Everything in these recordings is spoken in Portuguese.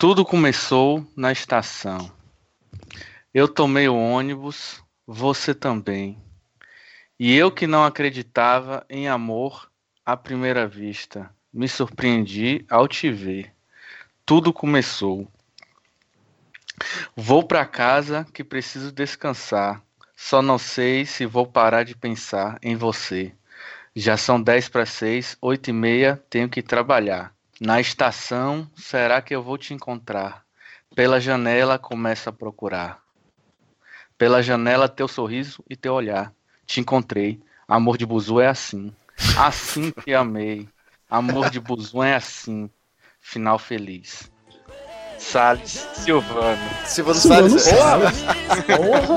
Tudo começou na estação. Eu tomei o ônibus, você também. E eu que não acreditava em amor à primeira vista, me surpreendi ao te ver. Tudo começou. Vou para casa que preciso descansar. Só não sei se vou parar de pensar em você. Já são dez para seis, oito e meia, tenho que trabalhar. Na estação, será que eu vou te encontrar? Pela janela, começo a procurar. Pela janela, teu sorriso e teu olhar. Te encontrei. Amor de Buzu é assim. Assim que amei. Amor de Buzu é assim. Final feliz. Salles Silvano. Silvano Salles. Porra! Porra!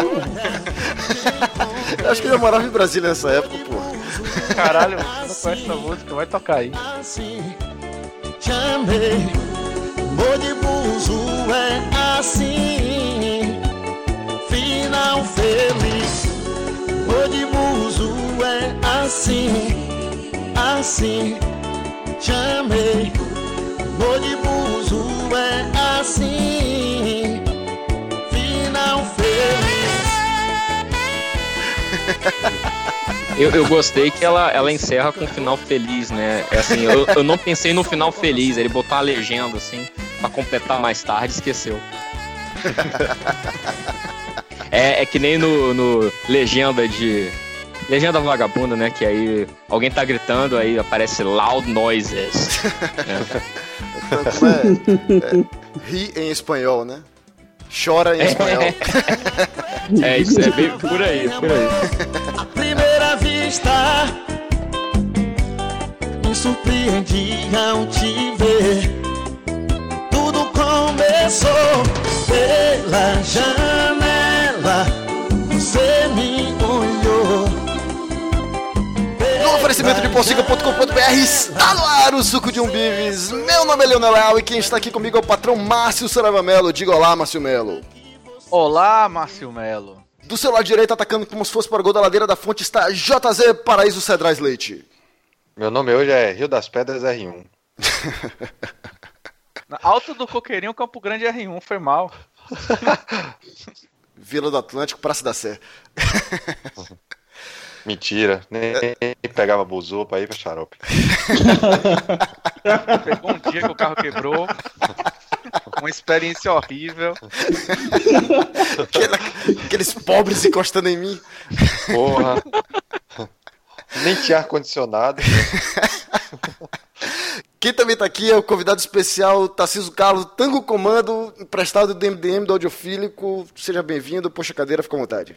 Eu acho que ele morava em Brasília nessa época, pô. Caralho, você não conhece essa música, vai tocar aí. Chamei, de buzo é assim, final feliz. de buzo é assim, assim, chamei. de buzo é assim, final feliz. Eu, eu, gostei que ela, ela encerra com um final feliz, né? É assim, eu, eu não pensei no final feliz, ele botou a legenda assim, pra completar mais tarde, esqueceu. é, é que nem no, no legenda de. Legenda vagabunda, né? Que aí alguém tá gritando, aí aparece loud noises. é. é, ri em espanhol, né? Chora em espanhol. é, isso é bem por aí, por aí. Vista me surpreendi ao te ver. Tudo começou pela janela. Você me olhou oferecimento de porciga.com.br está no ar o suco de um bives. Meu nome é Leonel Leal e quem está aqui comigo é o patrão Márcio Sarava Melo. Diga olá, Márcio Melo. Olá, Márcio Melo. Do seu lado direito, atacando como se fosse para o gol da ladeira da fonte, está JZ Paraíso Cedrais Leite. Meu nome hoje é Rio das Pedras R1. Alto do Coqueirinho, Campo Grande R1, foi mal. Vila do Atlântico, Praça da Sé. Mentira, nem, nem pegava buzu pra ir pra xarope. Pegou um dia que o carro quebrou. Uma experiência horrível. Aquela, aqueles pobres encostando em mim. Porra. Nem tinha ar-condicionado. Quem também tá aqui é o convidado especial Tarciso Carlos, Tango Comando, emprestado do MDM do Audiofílico. Seja bem-vindo, puxa a cadeira, fica à vontade.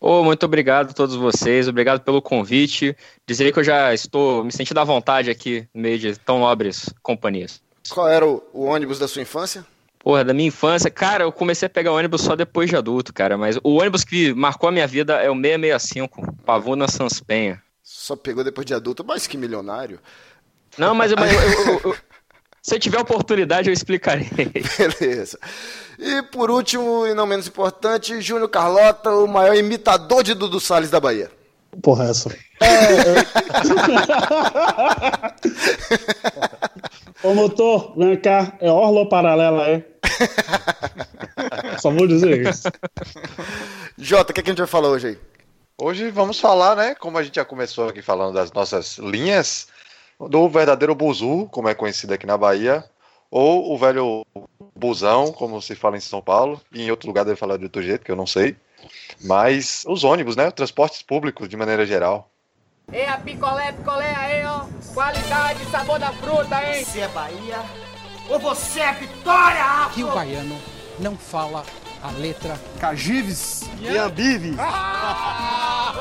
Oh, muito obrigado a todos vocês, obrigado pelo convite. Dizer que eu já estou me sentindo à vontade aqui no meio de tão nobres companhias. Qual era o, o ônibus da sua infância? Porra, da minha infância, cara, eu comecei a pegar ônibus só depois de adulto, cara, mas o ônibus que marcou a minha vida é o 665, Pavuna Sanspenha. Só pegou depois de adulto, mas que milionário. Não, mas eu, eu, eu, se tiver oportunidade, eu explicarei. Beleza. E por último, e não menos importante, Júnior Carlota, o maior imitador de Dudu Salles da Bahia. Porra, essa. É, é... Ô motor, vem cá, é orla ou paralela, é? Só vou dizer isso. Jota, o que, é que a gente vai falar hoje aí? Hoje vamos falar, né? Como a gente já começou aqui falando das nossas linhas, do verdadeiro buzu, como é conhecido aqui na Bahia, ou o velho busão, como se fala em São Paulo, e em outro lugar deve falar de outro jeito, que eu não sei. Mas os ônibus, né? Transportes públicos de maneira geral. É a picolé, picolé aí, ó. Qualidade, sabor da fruta, hein? Você é Bahia ou você é Vitória? Rio Baiano não fala a letra Cagives e Ambive. Ah!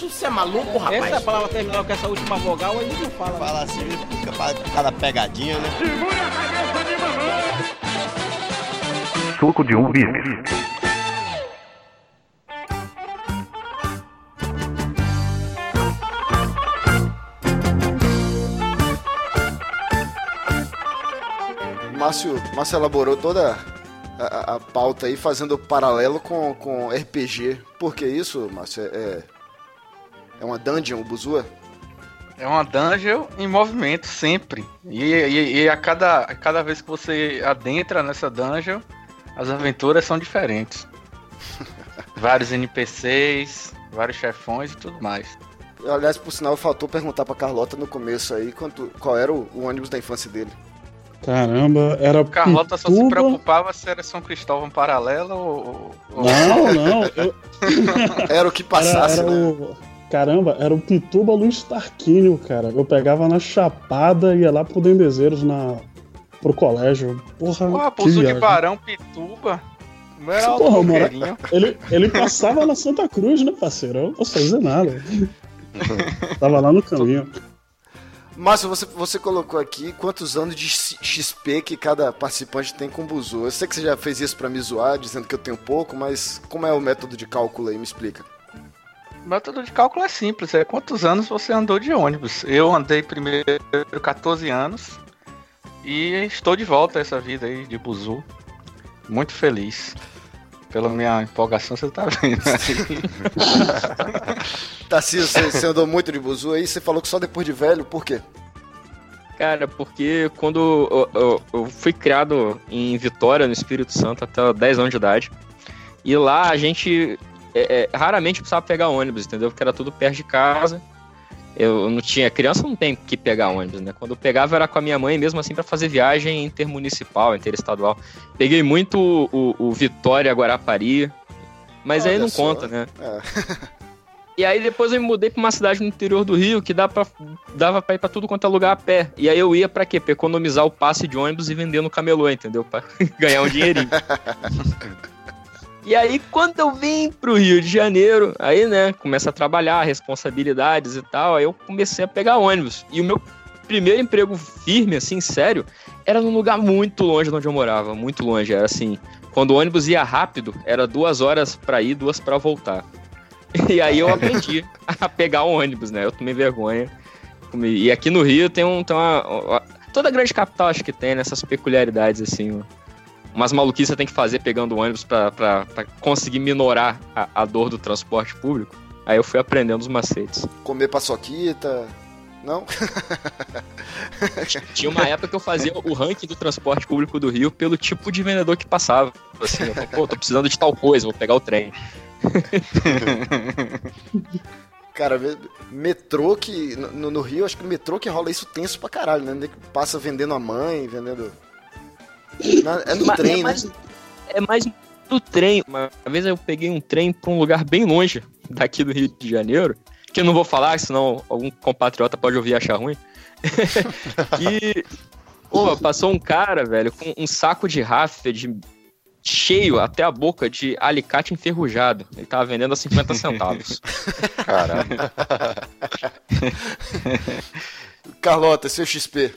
Você é maluco, rapaz? Essa é palavra terminal com essa última vogal, aí não fala. Fala assim, fica cada pegadinha, né? Segura a cabeça de mamãe! Suco de um bife. Márcio, Márcio elaborou toda a, a, pauta aí fazendo paralelo com, com RPG. Por que isso, Márcio? É, é uma dungeon, o Buzua? É uma dungeon em movimento sempre. E, e- e a, cada, a cada vez que você adentra nessa dungeon, as aventuras são diferentes. Vários NPCs, vários chefões e tudo mais. Aliás, por sinal, faltou perguntar pra Carlota no começo aí quanto, qual era o, o ônibus da infância dele. Caramba, era. Carlota só se preocupava se era São Cristóvão paralela ou. Não, não. eu- Era o que Era, passasse, era né? o. Caramba, era o Pituba Luiz Tarquínio, cara. Eu pegava na Chapada e ia lá pro Dendezeiros na... pro colégio. Porra, Porra, que viagem. Barão, Pituba. Não era Porra, alto mora-. Ele, ele passava na Santa Cruz, né, parceiro? Eu não posso fazer nada. Tava lá no caminho. Márcio, você, você colocou aqui quantos anos de XP que cada participante tem com o Buzu. Eu sei que você já fez isso pra me zoar, dizendo que eu tenho pouco, mas como é o método de cálculo aí? Me explica. O método de cálculo é simples, é quantos anos você andou de ônibus. Eu andei primeiro 14 anos e estou de volta a essa vida aí de buzu. Muito feliz. Pela minha empolgação, você tá vendo aí. Tarcísio, você, você andou muito de Buzu aí, você falou que só depois de velho, por quê? Cara, porque quando eu, eu- eu fui criado em Vitória, no Espírito Santo, até 10 anos de idade, e lá a gente é, é, raramente precisava pegar ônibus, entendeu? Porque era tudo perto de casa. Eu não tinha. Criança não tem que pegar ônibus, né? Quando eu pegava era com a minha mãe, mesmo assim, para fazer viagem intermunicipal, interestadual. Peguei muito o, o Vitória Guarapari, mas aí Olha não só. conta, né? É. E aí depois eu me mudei pra uma cidade no interior do Rio que dá pra, dava pra ir pra tudo quanto é lugar a pé. E aí eu ia pra quê? Pra economizar o passe de ônibus e vender no camelô, entendeu? Pra ganhar um dinheirinho. e aí quando eu vim pro Rio de Janeiro, aí né, começa a trabalhar, responsabilidades e tal, aí eu comecei a pegar ônibus. E o meu primeiro emprego firme, assim, sério, era num lugar muito longe de onde eu morava, muito longe. Era assim, quando o ônibus ia rápido, era duas horas pra ir, duas pra voltar. E aí eu aprendi a pegar o ônibus, né? Eu tomei vergonha. E aqui no Rio tem, um, tem uma, uma- Toda grande capital acho que tem nessas peculiaridades, assim. Umas maluquices você tem que fazer pegando ônibus pra conseguir minorar a, a dor do transporte público. Aí eu fui aprendendo os macetes. Comer paçoquita. Não? Tinha uma época que eu fazia o ranking do transporte público do Rio pelo tipo de vendedor que passava. Assim, eu falei, pô, tô precisando de tal coisa, vou pegar o trem. Cara, me- metrô que. No, no Rio, acho que metrô que rola isso tenso pra caralho, né? Passa vendendo a mãe, vendendo. Na- é no Mas- trem, é né? mais, É mais do trem. Uma vez eu peguei um trem pra um lugar bem longe daqui do Rio de Janeiro, que eu não vou falar, senão algum compatriota pode ouvir e achar ruim. que, pô, passou um cara, velho, com um saco de rafia de cheio até a boca de alicate enferrujado. Ele tava vendendo a 50 centavos. Caralho. Carlota, seu XP.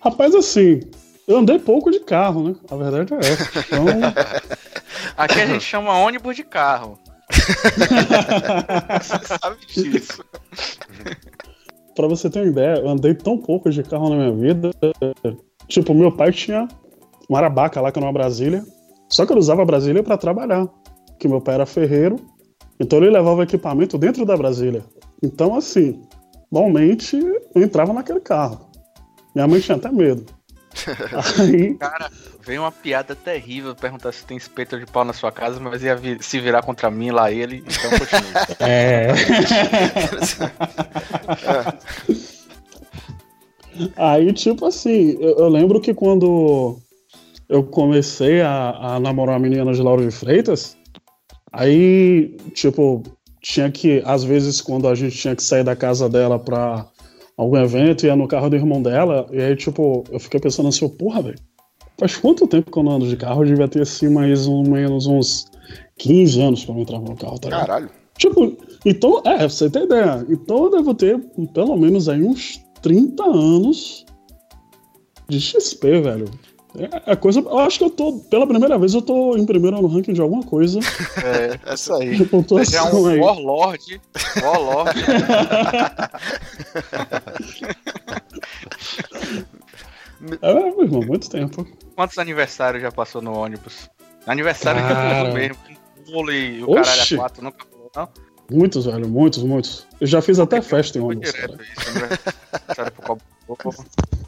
Rapaz, assim, eu andei pouco de carro, né? A verdade é essa. Então, Aqui a gente chama ônibus de carro. Você sabe disso. pra você ter uma ideia, eu andei tão pouco de carro na minha vida. Tipo, meu pai tinha uma arabaca lá que era uma Brasília. Só que ele usava a Brasília pra trabalhar. Que meu pai era ferreiro. Então ele levava equipamento dentro da Brasília. Então, assim, normalmente eu entrava naquele carro. Minha mãe tinha até medo. Aí, Cara, veio uma piada terrível perguntar se tem espeto de pau na sua casa, mas ia vi- se virar contra mim lá ele, então continua. É. Aí, tipo assim, eu, eu lembro que quando eu comecei a, a namorar a menina de Lauro de Freitas, aí, tipo, tinha que, às vezes, quando a gente tinha que sair da casa dela pra algum evento, ia no carro do irmão dela, e aí, tipo, eu fiquei pensando assim, porra, velho, faz quanto tempo que eu não ando de carro? Eu devia ter, assim, mais ou menos uns 15 anos quando eu entrava no carro, tá ligado? Caralho. Tipo, então, é, pra você ter ideia. Então eu devo ter pelo menos aí uns 30 anos de XP, velho. É, é coisa. Eu acho que eu tô, pela primeira vez, eu tô em primeiro no ranking de alguma coisa. É, é isso aí. Você é um aí. Warlord. Warlord. É, meu irmão, muito tempo. Quantos aniversários já passou no ônibus? Aniversário que Cara. eu mesmo. com Bolo e o caralho Oxi. a quatro, nunca falou, não? Muitos, velho, muitos, muitos. Eu já fiz até festa em ônibus, direto isso, né? Sério, pro cobra- pro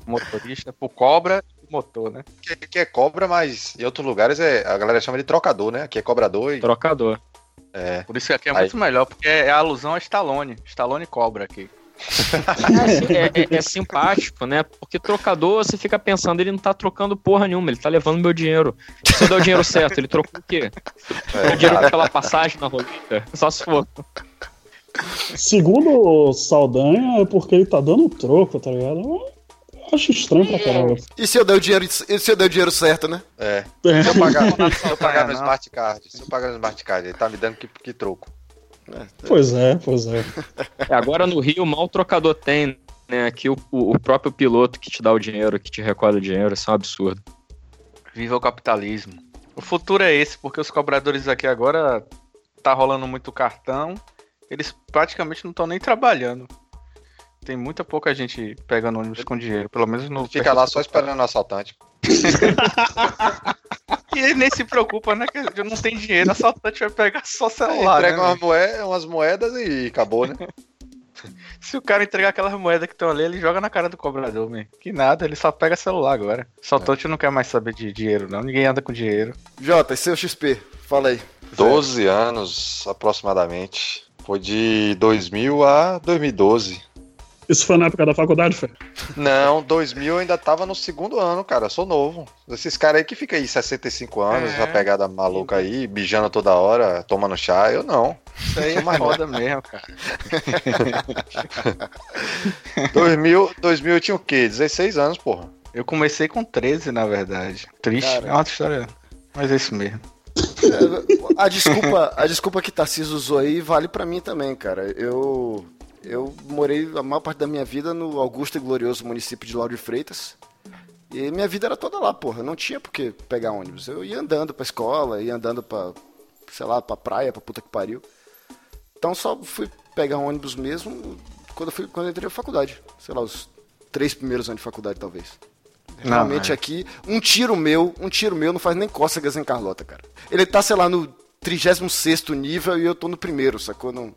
motorista, pro cobra motor, né? Que, que é cobra, mas em outros lugares é, a galera chama de trocador, né? Aqui é cobrador e. Trocador. É. Por isso que aqui é Aí. muito melhor, porque é a alusão a Stallone. Stallone cobra aqui. É, é- é simpático, né? Porque trocador, você fica pensando, ele não tá trocando porra nenhuma, ele tá levando meu dinheiro. Se eu der o dinheiro certo, ele trocou o quê? É, o dinheiro daquela passagem na roleta? Só se for. Segundo o Saldanha, é porque ele tá dando troco, tá ligado? Eu acho estranho pra caralho. E se eu der o dinheiro, e se eu der o dinheiro certo, né? É. É. Se eu pagar, se eu pagar no Não. Smart Card, se eu pagar no Smart Card, ele tá me dando que, que troco. Pois é, pois é. É, agora no Rio, mal trocador tem, né? Aqui o, o o próprio piloto que te dá o dinheiro, que te recolhe o dinheiro, isso é um absurdo. Viva o capitalismo. O futuro é esse, porque os cobradores aqui agora tá rolando muito cartão. Eles praticamente não estão nem trabalhando. Tem muita pouca gente pegando ônibus com dinheiro, pelo menos no. Fica lá só esperando o assaltante. E ele nem se preocupa, né? Que não tem dinheiro, o assaltante vai pegar só celular. Entrega né, umas, moe- umas moedas e acabou, né? Se o cara entregar aquelas moedas que estão ali, ele joga na cara do cobrador, man. Que nada, ele só pega celular agora. Assaltante não quer mais saber de dinheiro, não. Ninguém anda com dinheiro. Jota, e seu XP? Fala aí. 12 anos aproximadamente. Foi de 2000 a 2012. Isso foi na época da faculdade, Fê? Não, 2000 eu ainda tava no segundo ano, cara. Eu sou novo. Esses caras aí que ficam aí 65 anos, É. essa pegada maluca aí, bijando toda hora, tomando chá, eu não. Isso aí é mais roda mesmo, cara. 2000, 2000 eu tinha o quê? 16 anos, porra. Eu comecei com 13, na verdade. Triste. Cara. É uma história. Mas é isso mesmo. A desculpa, a desculpa que Tarcísio usou aí vale pra mim também, cara. Eu eu morei a maior parte da minha vida no augusto e glorioso município de Lauro de Freitas. E minha vida era toda lá, porra. Não tinha por que pegar ônibus. Eu ia andando pra escola, ia andando pra, sei lá, pra praia, pra puta que pariu. Então só fui pegar um ônibus mesmo quando eu, fui, quando eu entrei na faculdade. Sei lá, os três primeiros anos de faculdade, talvez. Não, Realmente é. aqui, um tiro meu, um tiro meu não faz nem cócegas em Carlota, cara. Ele tá, sei lá, no 36 nível e eu tô no primeiro, sacou? Não...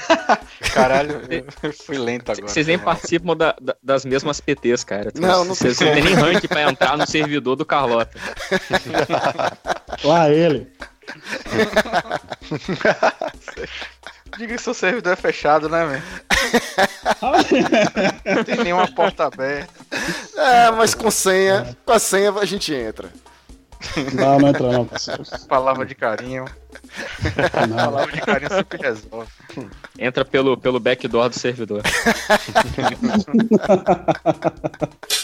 Caralho, eu fui lento agora. Vocês nem participam da- da- das mesmas PTs, cara. Não, não Vocês não tem nem rank pra entrar no servidor do Carlota. Lá ele. Diga que seu servidor é fechado, né, velho? Não tem nenhuma porta aberta. É, mas com senha, com a senha a gente entra. Não, não entra não, parceiro. Palavra de carinho. Não. Palavra de carinho sempre resolve. Entra pelo, pelo backdoor do servidor.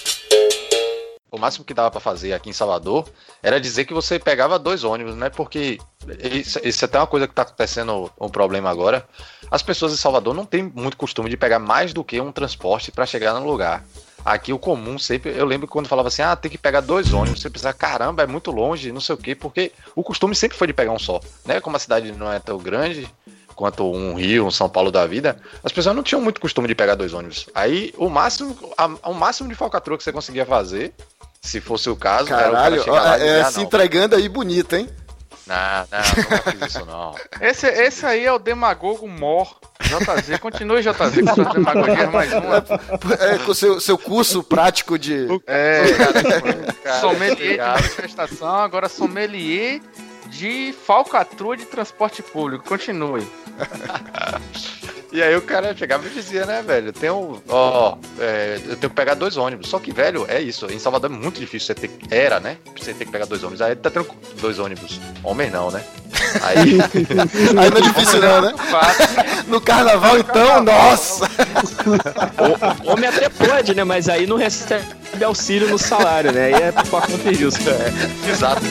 O máximo que dava pra fazer aqui em Salvador era dizer que você pegava dois ônibus, né? Porque isso, isso é até uma coisa que tá acontecendo um problema agora. As pessoas em Salvador não têm muito costume de pegar mais do que um transporte pra chegar no lugar. Aqui o comum sempre, eu lembro quando falava assim, ah, tem que pegar dois ônibus, você pensava, caramba, é muito longe, não sei o quê, porque o costume sempre foi de pegar um só, né? Como a cidade não é tão grande quanto um Rio, um São Paulo da vida, as pessoas não tinham muito costume de pegar dois ônibus. Aí o máximo, a- o máximo de falcatrua que você conseguia fazer, se fosse o caso, era o cara Caralho, chegar ó, lá e dizer, é, ah, se entregando aí bonito, hein? Não, não, nunca fiz isso não. Esse, esse aí é o demagogo mor. JZ, continue JZ com suas demagogias mais uma. É, com seu, seu curso prático de. É, Cara, sommelier de manifestação, agora sommelier de falcatrua de transporte público. Continue. E aí o cara chegava e dizia, né, velho, eu tenho, ó, é, eu tenho que pegar dois ônibus. Só que, velho, é isso. Em Salvador é muito difícil você ter, era, né, você ter que pegar dois ônibus. Aí tá tendo dois ônibus. Homem não, né? Aí, Aí não é difícil, não, né? No carnaval, então, nossa! O- Homem até pode, né? Mas aí não recebe auxílio no salário, né? Aí é pra conta risco. É. exato.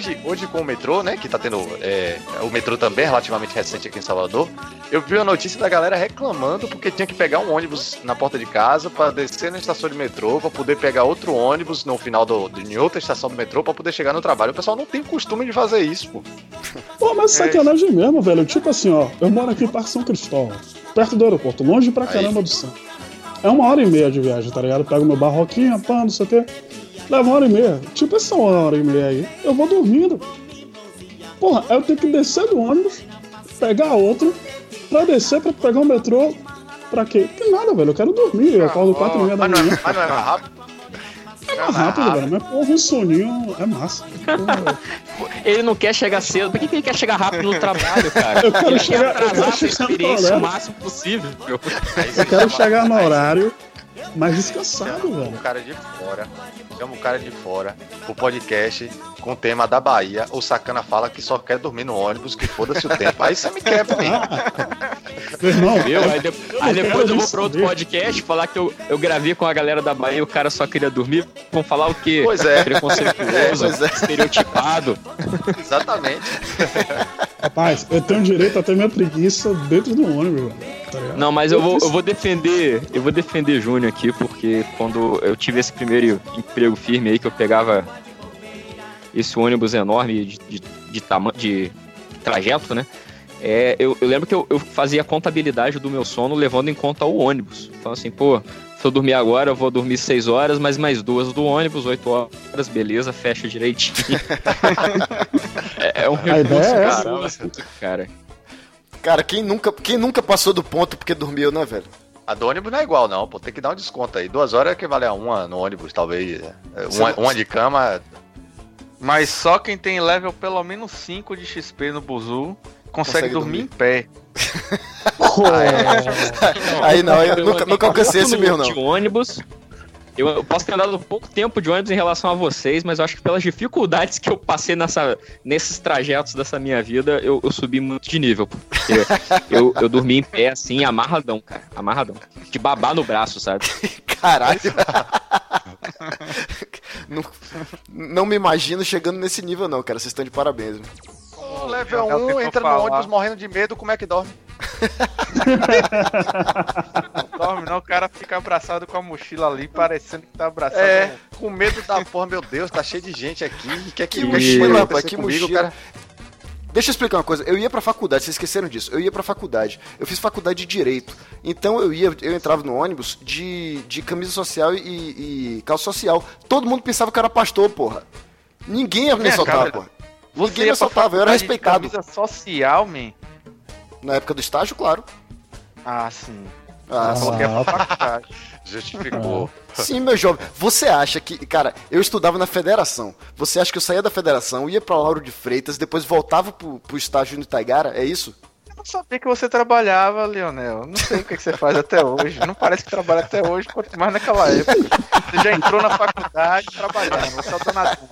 Hoje hoje, com o metrô, né, que tá tendo é, o metrô também relativamente recente aqui em Salvador, eu vi a notícia da galera reclamando porque tinha que pegar um ônibus na porta de casa para descer na estação de metrô, para poder pegar outro ônibus no final do, de em outra estação do metrô para poder chegar no trabalho. O pessoal não tem costume de fazer isso, pô. Pô, mas sacanagem mesmo, velho. Tipo assim, ó, eu moro aqui em Parque São Cristóvão, perto do aeroporto, longe pra caramba do centro. É uma hora e meia de viagem, tá ligado? Eu pego meu barroquinho, pá, não sei o quê. Leva uma hora e meia. Tipo, essa uma hora e meia aí, eu vou dormindo. Porra, aí eu tenho que descer do ônibus, pegar outro, pra descer, pra pegar o metrô. Pra quê? Que nada, velho. Eu quero dormir. Eu acordo quatro e meia da não, manhã. é, mas não é mais rápido? É mais rápido, velho. Mas porra, um soninho é massa. Porra, Ele não quer chegar cedo. Por que, que ele quer chegar rápido no trabalho, cara? Eu quero ele chegar- quer eu atrasar quero a chegar experiência o máximo possível. meu. eu quero chegar no horário mais descansado, Chama velho. o cara de fora. Chama o cara de fora pro podcast com o tema da Bahia. O sacana fala que só quer dormir no ônibus, que foda-se o tempo. Aí você me quebra, hein? Meu irmão, Viu? eu- Aí, de- eu aí não depois eu vou pra outro saber. podcast falar que eu, eu gravei com a galera da Bahia e o cara só queria dormir. Vão falar o quê? Pois é. Preconceituoso, Pois é. estereotipado. Exatamente. Rapaz, eu tenho direito a ter minha preguiça dentro do ônibus. Tá? Não, mas eu vou, eu vou defender, eu vou defender Júnior aqui, porque quando eu tive esse primeiro emprego firme aí, que eu pegava esse ônibus enorme de, de, de, tama- de trajeto, né? É, eu, eu lembro que eu, eu fazia a contabilidade do meu sono levando em conta o ônibus. Então, assim, pô, se eu dormir agora, eu vou dormir 6 horas, mas mais duas do ônibus, 8 horas, beleza, fecha direitinho. é, é um recurso, é essa. caramba, cara. Cara, quem nunca, quem nunca passou do ponto porque dormiu, né, velho? A do ônibus não é igual, não. Pô, tem que dar um desconto aí. Duas horas é que vale a uma no ônibus, talvez. É, Você Uma, uma de cama. Mas só quem tem level pelo menos 5 de XP no Buzu consegue, Consegue dormir, dormir. em pé. Aí não, eu nunca, nunca alcancei esse no- não. De ônibus. Eu, eu posso ter andado pouco tempo de ônibus em relação a vocês, mas eu acho que pelas dificuldades que eu passei nessa, nesses trajetos dessa minha vida, eu, eu subi muito de nível. Eu, eu dormi em pé, assim, amarradão, cara. Amarradão. De babar no braço, sabe? Caralho. não, não me imagino chegando nesse nível, não, cara. Vocês estão de parabéns. né? O level É o que 1 eu entra no falar. ônibus morrendo de medo, como é que dorme? Não dorme não, o cara fica abraçado com a mochila ali, parecendo que tá abraçado. É, com medo da porra, meu Deus, tá cheio de gente aqui. Que, que, Que que mochila, acontecer que comigo, mochila. cara? Deixa eu explicar uma coisa. Eu ia pra faculdade, vocês esqueceram disso. Eu ia pra faculdade. Eu fiz faculdade de direito. Então eu ia, eu entrava no ônibus de, de camisa social e, e calça social. Todo mundo pensava que eu era pastor, porra. Ninguém ia me soltar, porra. Você Ninguém me pra soltava, eu era de respeitado. Camisa social, man. Na época do estágio, claro. Ah, sim. Ah, pra faculdade. Justificou. Sim, meu jovem. Você acha que, cara, eu estudava na federação. Você acha que eu saía da federação, ia pra Lauro de Freitas, depois voltava pro, pro estágio no Itaigara? É isso? Eu não sabia que você trabalhava, Leonel. Não sei o que, que você faz até hoje. Não parece que trabalha até hoje, quanto mais naquela época. Você já entrou na faculdade trabalhando. Você é o danadão.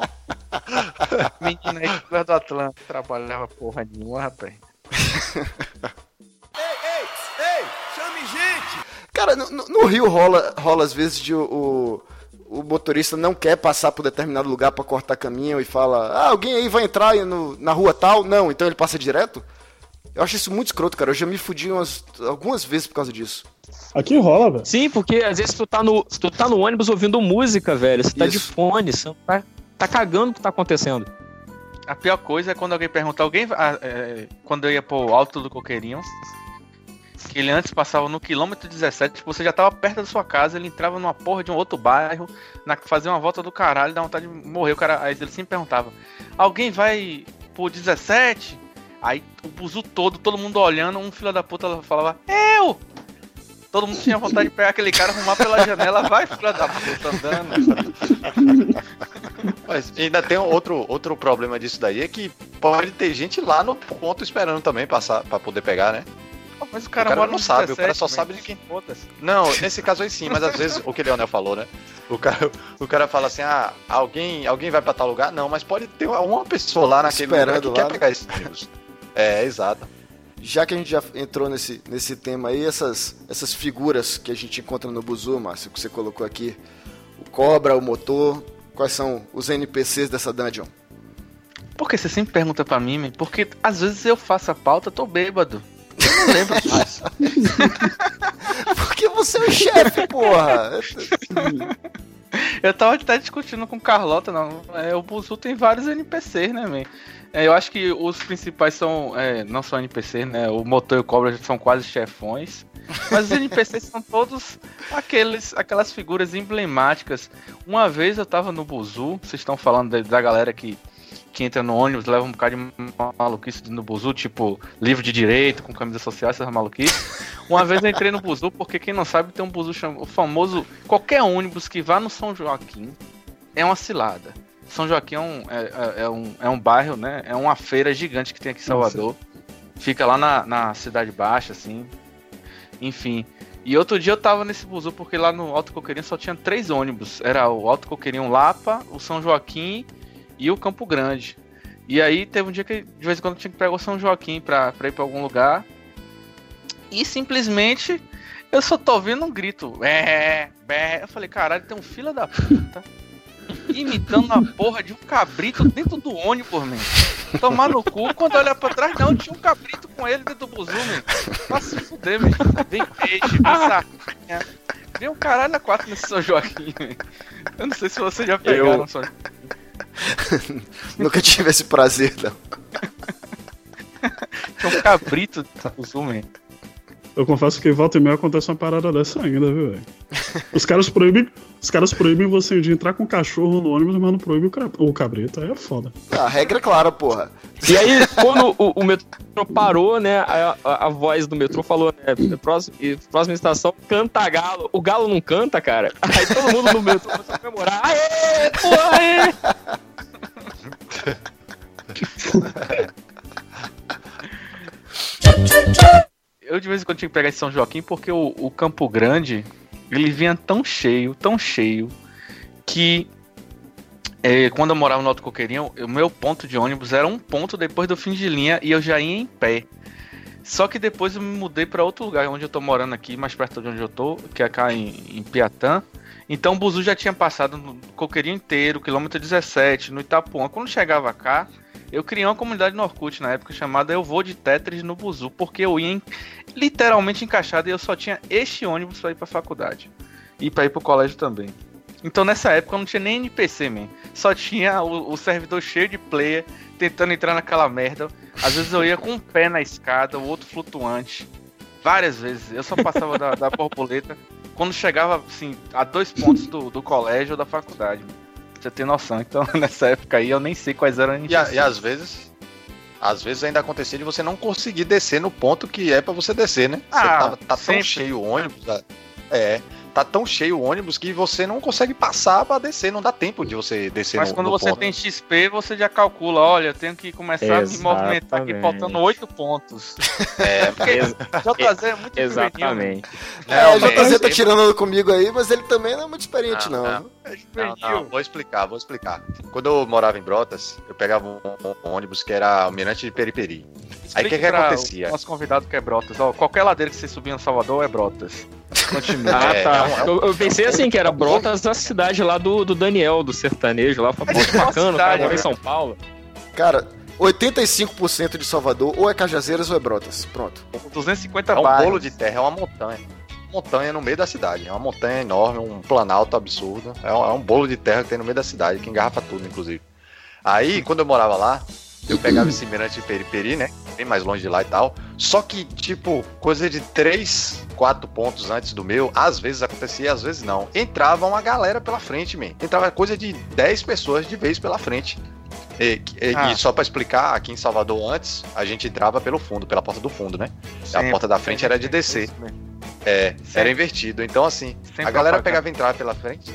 Menina aí do Atlântico trabalhava porra nenhuma, rapaz. Ei, chame gente! Cara, no, no- Rio rola, rola às vezes de o, o, o motorista não quer passar por determinado lugar pra cortar caminho e fala: Ah, alguém aí vai entrar no- na rua tal? Não, então ele passa direto? Eu acho isso muito escroto, cara. Eu já me fudi umas, algumas vezes por causa disso. Aqui rola, velho. Sim, porque às vezes tu tá no, tu tá no ônibus ouvindo música, velho. Você tá de Isso. fone, você tá, tá cagando o que tá acontecendo. A pior coisa é quando alguém pergunta, alguém. ah, é, quando eu ia pro Alto do Coqueirinho, que ele antes passava no quilômetro 17, tipo, você já tava perto da sua casa, ele entrava numa porra de um outro bairro, na, fazia uma volta do caralho, dá vontade de morrer. O cara, aí ele sempre perguntava: Alguém vai pro 17? Aí o buzu todo, todo mundo olhando, um filho da puta falava: Eu! Todo mundo tinha vontade de pegar aquele cara, arrumar pela janela, vai, filho da puta, andando. Mas ainda tem outro, outro problema disso daí, é que pode ter gente lá no ponto esperando também passar pra poder pegar, né? Mas o O cara, cara mora não sabe, o cara 17, só man. sabe de quem-. Não, nesse caso aí sim, mas às vezes o que o Leonel falou, né? O cara, o cara fala assim: ah, alguém, alguém vai pra tal lugar? Não, mas pode ter uma pessoa lá naquele lugar Esperando que lá, quer né? pegar esse ônibus. É, exato. Já que a gente já entrou nesse, nesse tema aí, essas, essas figuras que a gente encontra no Buzu, Márcio, que você colocou aqui, o Cobra, o Motor, quais são os NPCs dessa dungeon? Por que você sempre pergunta pra mim, man? Porque às vezes eu faço a pauta, tô bêbado. Eu não lembro mais. Porque você é o chefe, porra. Eu tava até discutindo com Carlota, não. É, o Buzu tem vários NPCs, né, man? É, eu acho que os principais são. é, não são NPCs, né? O motor e o cobra são quase chefões. Mas os NPCs são todos aqueles, aquelas figuras emblemáticas. Uma vez eu tava no Buzu, vocês estão falando da, da galera que, que entra no ônibus, leva um bocado de maluquice no Buzu, tipo livro de direito, com camisa social, essas maluquices. Uma vez eu entrei no Buzu, porque quem não sabe tem um Buzu cham... o famoso. Qualquer ônibus que vá no São Joaquim é uma cilada. São Joaquim é um, é, é- é um, é um bairro, né? É uma feira gigante que tem aqui em Salvador. Fica lá na, na Cidade Baixa, assim. Enfim. E outro dia eu tava nesse buzu porque lá no Alto Coqueirinho só tinha três ônibus. Era o Alto Coqueirinho Lapa, o São Joaquim e o Campo Grande. E aí teve um dia que de vez em quando eu tinha que pegar o São Joaquim pra, pra ir pra algum lugar. E simplesmente eu só tô ouvindo um grito. É, bé. Eu falei, caralho, tem um fila da puta imitando a porra de um cabrito dentro do ônibus, man. Tomar no cu, quando olha pra trás, não, tinha um cabrito com ele dentro do buzu, man. Nossa, se fuder, man. Vem peixe, vem sardinha. Vem um caralho a quatro nesse São Joaquim, man. Eu não sei se vocês já pegaram Eu- São Nunca tive esse prazer, não. Tinha um cabrito dentro do buzu, man. Eu confesso que volta e meia acontece uma parada dessa ainda, viu, velho? Os caras proíbem. Os caras proíbem você de entrar com cachorro no ônibus, mas não proíbem o, cabrito. Aí é foda. A regra é clara, porra. E aí, quando o, o metrô parou, né, a, a, a voz do metrô falou, né, próxima, e próxima estação, canta galo. O galo não canta, cara. Aí todo mundo no metrô começou a comemorar. Aê, porra, aê! Eu de vez em quando tinha que pegar esse São Joaquim porque o, o Campo Grande ele vinha tão cheio, tão cheio, que é, quando eu morava no Alto Coqueirinho, o meu ponto de ônibus era um ponto depois do fim de linha e eu já ia em pé. Só que depois eu me mudei para outro lugar, onde eu tô morando aqui, mais perto de onde eu tô, que é cá em, em Piatã. Então o Buzu já tinha passado no Coqueirinho inteiro, quilômetro 17, no Itapuã. Quando chegava cá, eu criei uma comunidade no Orkut na época chamada Eu Vou de Tetris no Buzu, porque eu ia literalmente encaixado e eu só tinha este ônibus para ir pra faculdade. E para ir pro colégio também. Então nessa época eu não tinha nem NPC, man. Só tinha o, o servidor cheio de player tentando entrar naquela merda. Às vezes eu ia com um pé na escada, o outro flutuante. Várias vezes. Eu só passava da, da borboleta quando chegava, assim, a dois pontos do, do colégio ou da faculdade. man. Você tem noção. Então nessa época aí eu nem sei quais eram E, a- e às vezes. Às vezes ainda acontecia de você não conseguir descer no ponto que é pra você descer, né? Você Ah, tava- tá tão sempre. cheio o ônibus. É. Tá tão cheio o ônibus que você não consegue passar pra descer, não dá tempo de você descer Mas no, quando no você ponto. tem XP, você já calcula, olha, eu tenho que começar a me movimentar aqui Exatamente. faltando 8 pontos. É, Porque JZ é muito juvenil, Exatamente. É, o JZ tá mas- tirando comigo aí, mas ele também não é muito experiente, não. Não, É Não, não, vou explicar, vou explicar. Quando eu morava em Brotas, eu pegava um, um ônibus que era Almirante de Periperi. Aí o que, Explique que acontecia? O nosso convidado que é Brotas. Ó, qualquer ladeira que você subir no Salvador é Brotas. Continua. Ah, É, tá. é é um- eu, eu pensei assim, que era Brotas, a cidade lá do, do Daniel, do sertanejo lá. Falei, pô, bacana, cara cidade, mora em né? São Paulo. Cara, 85% de Salvador ou é Cajazeiras ou é Brotas. Pronto. 250 É um bairros. bolo de terra, é uma montanha. Montanha no meio da cidade. É uma montanha enorme, um planalto absurdo. É um, é um bolo de terra que tem no meio da cidade, que engarrafa tudo, inclusive. Aí, quando eu morava lá, eu pegava esse mirante de Periperi, né? Bem mais longe de lá e tal. Só que, tipo, coisa de 3, 4 pontos antes do meu, às vezes acontecia, às vezes não. Entrava uma galera pela frente, man. Entrava coisa de 10 pessoas de vez pela frente. E, e- Ah. e só pra explicar, aqui em Salvador antes, a gente entrava pelo fundo, pela porta do fundo, né? a Sempre, porta da frente era de descer. É, Sempre. era invertido. Então, assim, sempre a galera apagado. pegava e entrava pela frente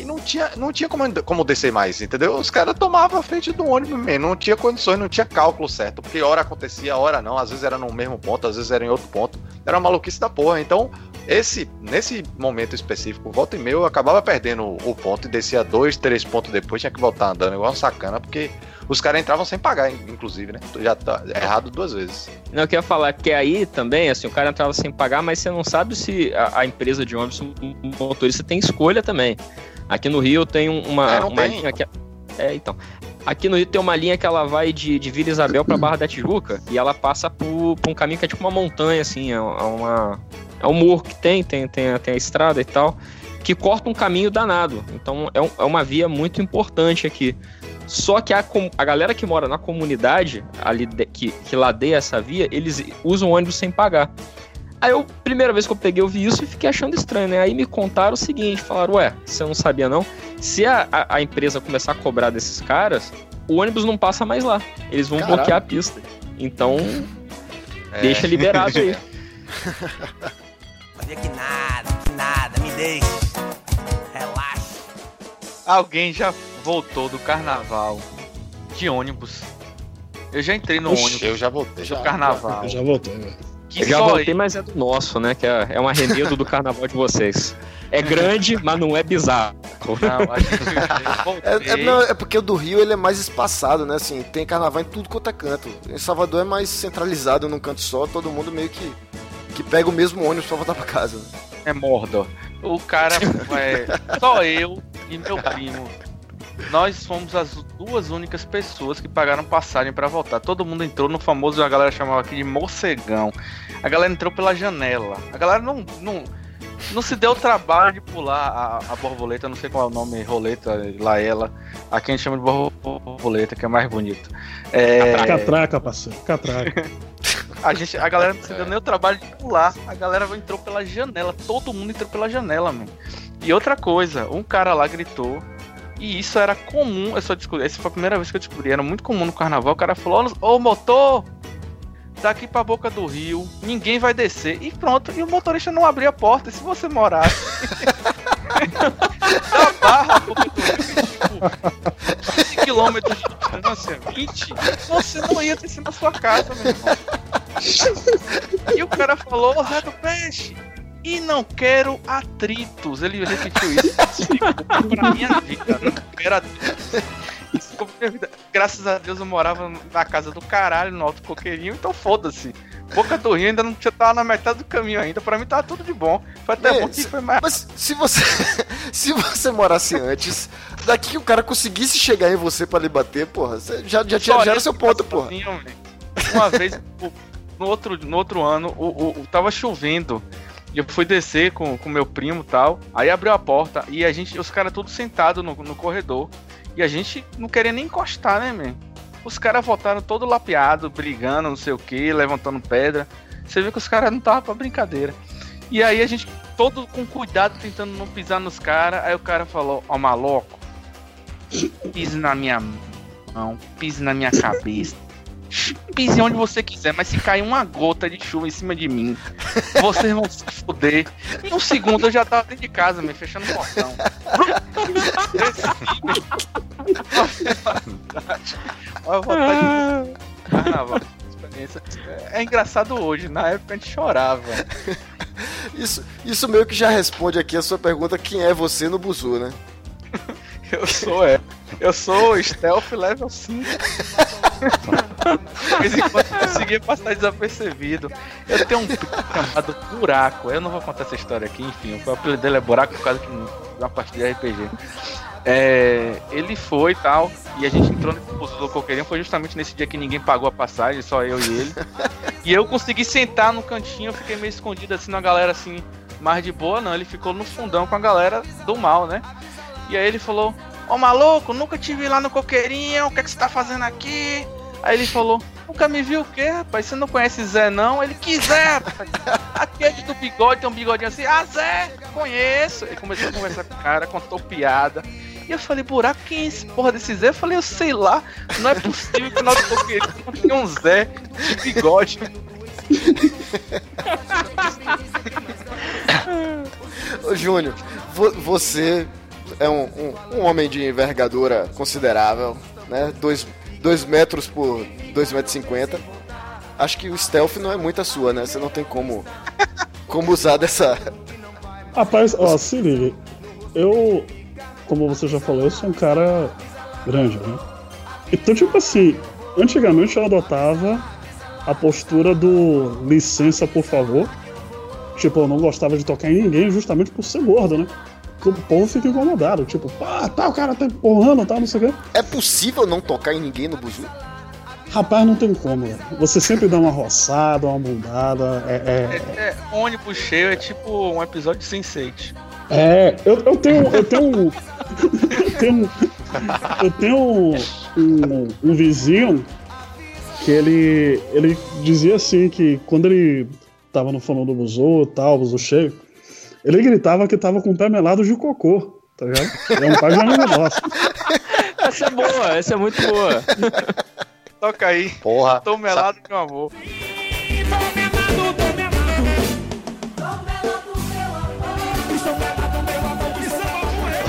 e não tinha, não tinha como, como descer mais, entendeu? Os caras tomavam a frente do ônibus mesmo, não tinha condições, não tinha cálculo certo, porque hora acontecia, hora não, às vezes era no mesmo ponto, às vezes era em outro ponto. Era uma maluquice da porra. Então, esse, nesse momento específico, volta e meia, eu acabava perdendo o, ponto e descia dois, três pontos depois, tinha que voltar andando igual um sacana, porque os caras entravam sem pagar, inclusive, né? Já tá errado duas vezes. Não, eu queria falar que aí também, assim, o cara entrava sem pagar, mas você não sabe se a, a empresa de ônibus, o motorista tem escolha também. Aqui no Rio tem um- uma, É, uma tem. linha que. É, então. Aqui no Rio tem uma linha que ela vai de, de Vila Isabel pra Barra da Tijuca e ela passa por, por um caminho que é tipo uma montanha, assim, é uma. É um morro que tem, tem, tem, tem a estrada e tal, que corta um caminho danado. Então é, um, é uma via muito importante aqui. Só que a, a galera que mora na comunidade, ali de- que, que ladeia essa via, eles usam ônibus sem pagar. Aí eu, primeira vez que eu peguei, eu vi isso e fiquei achando estranho, né? Aí me contaram o seguinte, falaram, ué, você não sabia não? Se a, a, a empresa começar a cobrar desses caras, o ônibus não passa mais lá. Eles vão bloquear a pista. Então, É. deixa liberado aí. Sabia que nada, que nada, Relaxa. Alguém já voltou do carnaval de ônibus. Eu já entrei no Oxi, ônibus Eu já voltei. do carnaval. Eu já voltei, velho. Que Eu já voltei, mas é do nosso, né? Que é, é um arremedo do carnaval de vocês. É grande, mas não é bizarro. Não. É, é, não, é porque o do Rio ele é mais espaçado, né? Assim, tem carnaval em tudo quanto é canto. Em Salvador é mais centralizado num canto só, todo mundo meio que, que pega o mesmo ônibus pra voltar pra casa. né? É Mordor. O cara é só eu e meu primo. Nós fomos as duas únicas pessoas que pagaram passagem pra voltar. Todo mundo entrou no famoso, a galera chamava aqui de morcegão. A galera entrou pela janela. A galera não, não, não se deu o trabalho de pular a, a borboleta, não sei qual é o nome, roleta, lá ela. Aqui a gente chama de borboleta, que é mais bonito. É, Catraca, parceiro. Catraca. a, gente, a galera não se deu nem o trabalho de pular. A galera entrou pela janela. Todo mundo entrou pela janela, mano. E outra coisa, um cara lá gritou. E isso era comum. Eu só descobri. Essa foi a primeira vez que eu descobri. Era muito comum no carnaval. O cara falou: Ô motor! Daqui pra boca do rio, ninguém vai descer. E pronto. E o motorista não abria a porta. E se você morasse da barra, boca do rio, tipo, 20 quilômetros de distância, 20, você não ia descer na sua casa, meu irmão. E o cara falou, Zé do Peixe, e não quero atritos. Ele repetiu isso. Pra minha vida. Não quero atritos. Vida. Graças a Deus eu morava na casa do caralho, no Alto Coqueirinho, então foda-se. Boca do Rio ainda não tinha tava na metade do caminho ainda. Pra mim tava tudo de bom. Foi até É, bom que foi mais. Mas se você se você morasse antes, daqui que o cara conseguisse chegar em você pra lhe bater, porra, você já, já, tinha, já era seu ponto, porra. sozinho. Uma vez, no outro, no outro ano, o, o- tava chovendo. E eu fui descer com o meu primo e tal. Aí abriu a porta e a gente, os caras todos sentados no, no corredor. E a gente não queria nem encostar, né, man? Os caras voltaram todo lapeado, brigando, não sei o que, levantando pedra. Você viu que os caras não estavam pra brincadeira. E aí a gente, todo com cuidado, tentando não pisar nos caras. Aí o cara falou: Ó, maluco, pise na minha mão, pise na minha cabeça. Pise onde você quiser, mas se cair uma gota de chuva em cima de mim, vocês vão se fuder. Em um segundo eu já tava dentro de casa, me fechando o portão. Olha a vontade de carnaval. É engraçado hoje, na época a gente chorava. Isso, isso meio que já responde aqui a sua pergunta: quem é você no Buzu, né? Eu sou, é. Eu sou stealth level 5. De vez em quando eu conseguia passar desapercebido. Eu tenho um chamado Buraco. Eu não vou contar essa história aqui, enfim. O apelido dele é Buraco por causa que na partida de RPG. É, ele foi e tal, e a gente entrou nesse posto do coqueirinho. Foi justamente nesse dia que ninguém pagou a passagem, só eu e ele. E eu consegui sentar no cantinho, eu fiquei meio escondido assim na galera assim, mais de boa, não. Ele ficou no fundão com a galera do mal, né? E aí ele falou: Ô maluco, nunca te vi lá no coqueirinho, o que, é que você tá fazendo aqui? Aí ele falou: Nunca me viu o quê, rapaz? Você não conhece Zé, não? Ele, rapaz? Aquele do bigode, tem um bigodinho assim, ah, Zé, conheço. Ele começou a conversar com o cara, contou piada. E eu falei, buraco, quem é esse porra desse Zé? Eu falei, eu sei lá, não é possível que o nosso não tenha um Zé de bigode. Ô Júnior, vo- você é um, um- um homem de envergadura considerável, né? 2 metros por 2 metros e 50. Acho que o stealth não é muito a sua, né? Você não tem como, como usar dessa. Rapaz, ó, se liga. Eu, como você já falou, eu sou um cara grande, né? Então, tipo assim, antigamente eu adotava a postura do licença, por favor. Tipo, eu não gostava de tocar em ninguém justamente por ser gordo, né? que o povo fica incomodado. Tipo, pá, tá, o cara tá empurrando, tá, não sei o quê. É possível não tocar em ninguém no buzu? Rapaz, não tem como, velho. Você sempre dá uma roçada, uma mudada. É, é, É, ônibus cheio é tipo um episódio de Sense8. é, eu, eu tenho. Eu tenho. Eu tenho. Eu tenho um, um, um vizinho que ele. Ele dizia assim que quando ele tava no fundo do buzu e tal, buzu cheio, ele gritava que tava com o pé melado de cocô, tá ligado? É um pai de amigo nosso. Essa é boa, essa é muito boa. Toca aí. Porra. Tô melado, meu amor.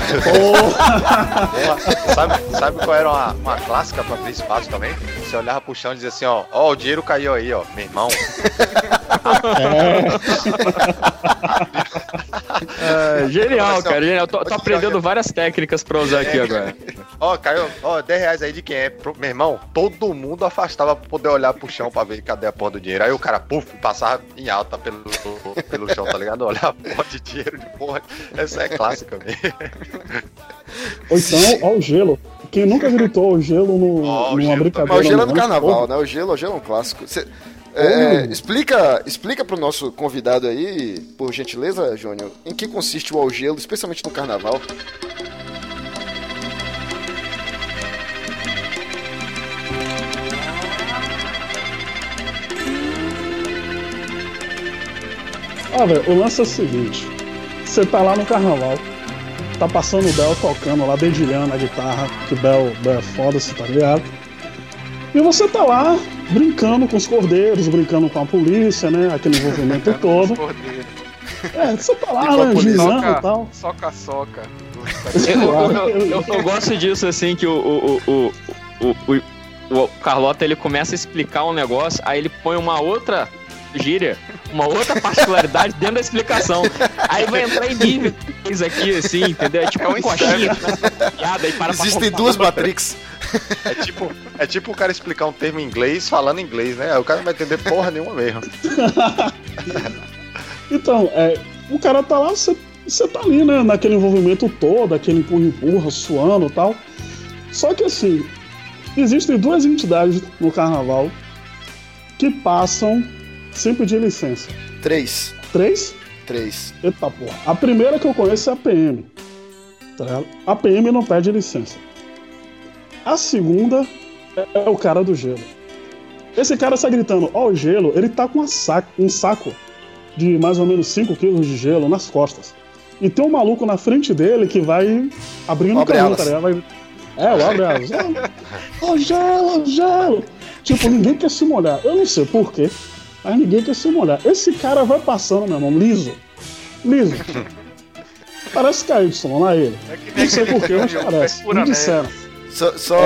Sabe, sabe qual era uma, uma clássica pra ter espaço também? Você olhava pro chão e dizia assim, ó, ó, o dinheiro caiu aí, ó, meu irmão. É, genial, cara. Genial. Tô, tô aprendendo várias técnicas pra usar aqui agora. Ó, caiu, ó, 10 reais aí de quem é? Pro- Meu irmão, todo mundo afastava pra poder olhar pro chão pra ver cadê a porra do dinheiro. Aí o cara, puf, passava em alta pelo, pelo chão, tá ligado? Olhava a porra de dinheiro de porra. Essa é clássica mesmo. Ou então, ó o gelo. Quem nunca gritou o gelo no, Ó, o numa gelo brincadeira? Mas o gelo é do no carnaval, né? O gelo, o gelo é um clássico. Cê- é, Ô. explica, explica pro nosso convidado aí, por gentileza, Júnior, em que consiste o algelo, especialmente no carnaval. Ó, velho, o lance é o seguinte: você tá lá no carnaval, tá passando o Bel tocando lá, dedilhando a guitarra, que Bel, Bel é foda, você tá ligado? E você tá lá brincando com os cordeiros, brincando com a polícia, né? Aquele envolvimento todo. É, você tá lá, né? Gizando e tal. Soca, soca. Eu, eu- eu- eu- eu gosto disso, assim, que o, o, o, o, o, o Carlota ele começa a explicar um negócio, aí ele põe uma outra gíria, uma outra particularidade dentro da explicação. Aí vai entrar em níveis aqui, assim, entendeu? É tipo É um coxinha, piada e para pra Existem contar duas. Matrix. É tipo, é tipo o cara explicar um termo em inglês falando inglês, né? Aí o cara não vai entender porra nenhuma mesmo. Então, é, o cara tá lá, você, tá ali, né? Naquele envolvimento todo, aquele empurra-empurra, suando e tal. Só que assim, existem duas entidades no carnaval que passam sem pedir licença. Três. Três? Três. Eita porra. A primeira que eu conheço é a PM. Tá? A PM não pede licença. A segunda é, é o cara do gelo. Esse cara está gritando, ó, o gelo, ele tá com saco- um saco de mais ou menos 5 quilos de gelo nas costas. E tem um maluco na frente dele que vai abrindo o caminho, tá ligado? Vai... É, o abre alas. Ó, gelo, ó, gelo. Tipo, ninguém quer se molhar. Eu não sei porquê, mas ninguém quer se molhar. Esse cara vai passando, meu irmão, liso. Liso. Parece KY lá ele. Não sei porquê, mas parece. Me disseram. Só, só,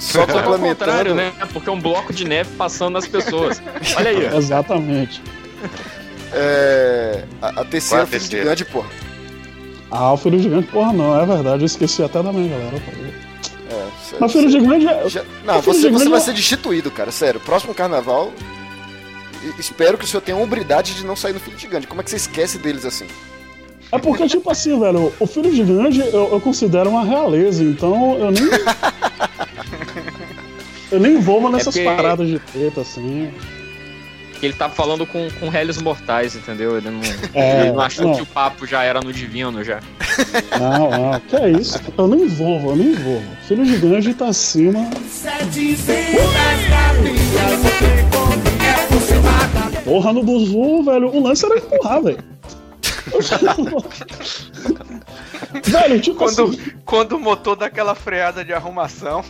só É o contrário, complementando. né? Porque é um bloco de neve passando nas pessoas. Olha aí. ó. Exatamente. É, a, a terceira é a filho de grande, porra. Ah, o filho gigante, porra, não, é verdade. Eu esqueci até da minha galera. pô. É, cê- Mas filho cê- gigante é. já- Não, você, gigante você vai é- ser destituído, cara. Sério. Próximo carnaval. Espero que o senhor tenha a hombridade de não sair no filho gigante. Como é que você esquece deles assim? É porque, tipo assim, velho, o filho gigante eu, eu considero uma realeza, então eu nem. eu nem envolvo nessas porque- paradas de treta, assim. Ele tá falando com, com réis mortais, entendeu? Ele não, É, ele não achou não. que o papo já era no divino já. Não, não, que é isso? Eu nem envolvo, eu nem envolvo. Filho gigante tá acima. Porra, no buzu, velho, o lance era empurrar, velho. velho, tipo Quando, assim. quando o motor dá aquela freada de arrumação.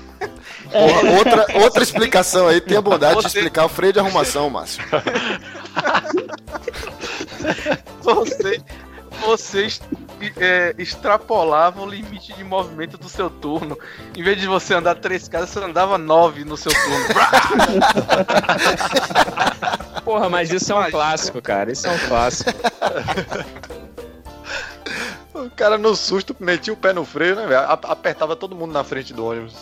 Porra, outra, outra explicação aí. Tenha bondade de Você- explicar o freio de arrumação, Márcio. Você, você est- é, extrapolava o limite de movimento do seu turno. Em vez de você andar três casas, você andava nove no seu turno. Porra, mas isso é um clássico, cara. Isso é um clássico. O cara no susto metia o pé no freio, né, velho? Apertava todo mundo na frente do ônibus.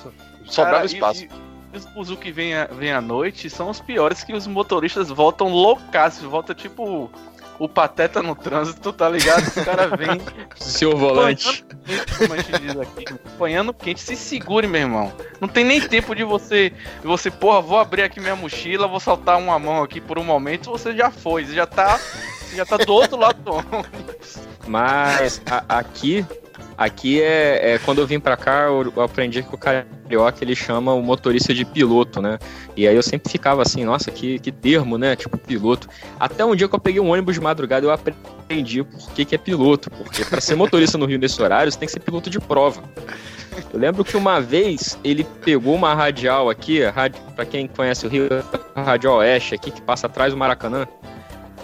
Sobrava Cara, espaço. E, e os que vem, a- vem à noite são os piores que os motoristas voltam loucaços, volta tipo o pateta no trânsito, tá ligado? Os caras vêm. Seu volante. Como a gente diz aqui, apanhando quente, se segure, meu irmão. Não tem nem tempo de você. De você, porra, vou abrir aqui minha mochila, vou saltar uma mão aqui por um momento, você já foi, você já tá. Já tá do outro lado do ônibus. Mas a- aqui, aqui é, é- quando eu vim pra cá, eu, aprendi que o carioca ele chama o motorista de piloto, né? E aí eu sempre ficava assim, nossa, que, que termo, né? Tipo piloto. Até um dia que eu peguei um ônibus de madrugada, eu aprendi por que, que é piloto. Porque pra ser motorista no Rio nesse horário, você tem que ser piloto de prova. Eu lembro que uma vez ele pegou uma radial aqui, a rádio, pra quem conhece o Rio, a Radial Oeste aqui, que passa atrás do Maracanã.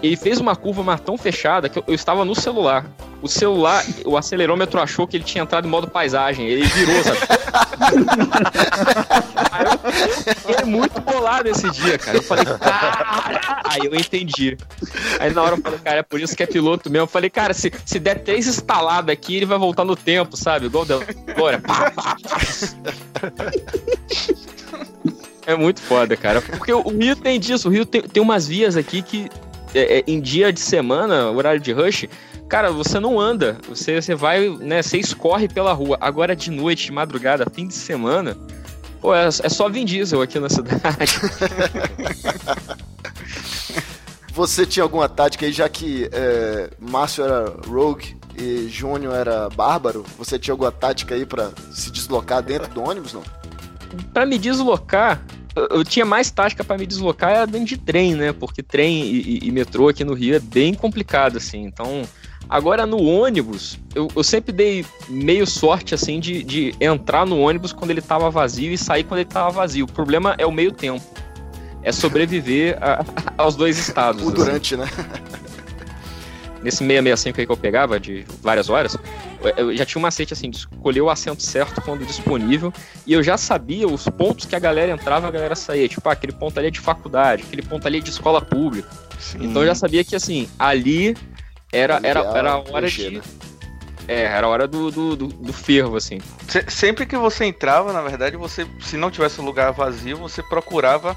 Ele fez uma curva, mas tão fechada que eu, eu estava no celular. O celular, o acelerômetro achou que ele tinha entrado em modo paisagem. Ele virou, sabe? Aí eu fiquei muito bolado esse dia, cara. Eu falei, cara. Aí eu entendi. Aí na hora eu falei, cara, é por isso que é piloto mesmo. Eu falei, cara, se, se der três estaladas aqui, ele vai voltar no tempo, sabe? Igual da Glória. Pá, pá, pá. É muito foda, cara. Porque o Rio tem disso. O Rio tem, tem umas vias aqui que, é, é, em dia de semana, horário de rush, cara, você não anda. Você, você vai, né? Você escorre pela rua. Agora de noite, de madrugada, fim de semana, pô, é, é só Vin Diesel aqui na cidade. Você tinha alguma tática aí, já que é, Márcio era Rogue e Júnior era Bárbaro? Você tinha alguma tática aí pra se deslocar dentro do ônibus, não? Pra me deslocar, eu- tinha mais tática pra me deslocar era dentro de trem, né? Porque trem e, e- e metrô aqui no Rio é bem complicado, assim. Então, agora no ônibus, eu, eu sempre dei meio sorte, assim, de, de entrar no ônibus quando ele tava vazio e sair quando ele tava vazio. O problema é o meio tempo. É sobreviver a- aos dois estados. O assim durante, né? nesse 665 aí que eu pegava, de várias horas, eu- já tinha um macete assim, de escolher o assento certo quando disponível, e eu já sabia os pontos que a galera entrava e a galera saía. Tipo, ah, aquele ponto ali é de faculdade, aquele ponto ali é de escola pública. Então eu já sabia que assim, ali era, era, era a hora de. né? É, era a hora do, do, do, do fervo, assim. Se- Sempre que você entrava, na verdade, você, se não tivesse um lugar vazio, você procurava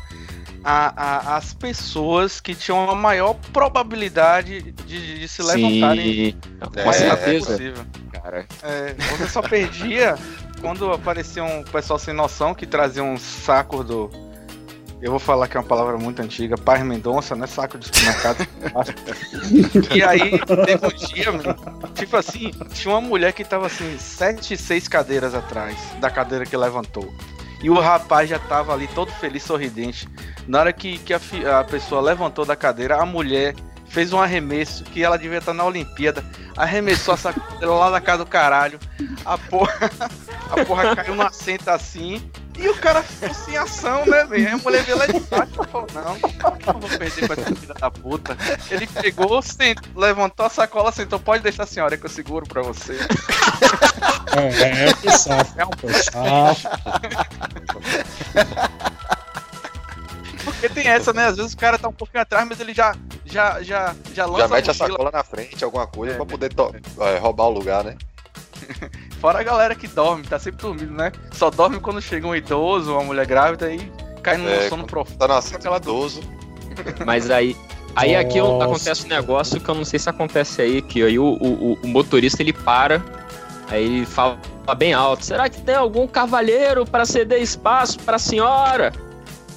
a- a- as pessoas que tinham a maior probabilidade de, de se levantarem. Sim, É, com é certeza. possível. Cara, É, você só perdia quando aparecia um pessoal sem noção que trazia um saco do. Eu vou falar que é uma palavra muito antiga, Paz Mendonça, né? Saco de supermercado. e aí, teve um dia, tipo assim, tinha uma mulher que tava assim, sete, seis cadeiras atrás da cadeira que levantou. E o rapaz já tava ali todo feliz, sorridente. Na hora que, que a, a pessoa levantou da cadeira, a mulher fez um arremesso que ela devia estar na Olimpíada. Arremessou essa lá na casa do caralho. A porra, a porra caiu no assento assim. E o cara ficou sem ação, né, velho? Aí a mulher veio lá de baixo e falou: Não, não vou perder com essa filha da puta. Ele pegou, sent... levantou a sacola, sentou: Pode deixar a senhora que eu seguro pra você. É, é, que safo. É um que safo. Porque tem essa, né? Às vezes o cara tá um pouquinho atrás, mas ele já, já, já, já lança Já mete a mochila. sacola na frente, alguma coisa, É, pra poder é, roubar o lugar, né? Fora a galera que dorme, tá sempre dormindo, né? Só dorme quando chega um idoso, uma mulher grávida e cai num É, sono quando profundo. Tá no assento Aquela idoso. Mas aí, aí aqui eu- Nossa. acontece um negócio que eu não sei se acontece aí, que aí o, o, o motorista ele para, aí ele fala bem alto: será que tem algum cavalheiro para ceder espaço para a senhora?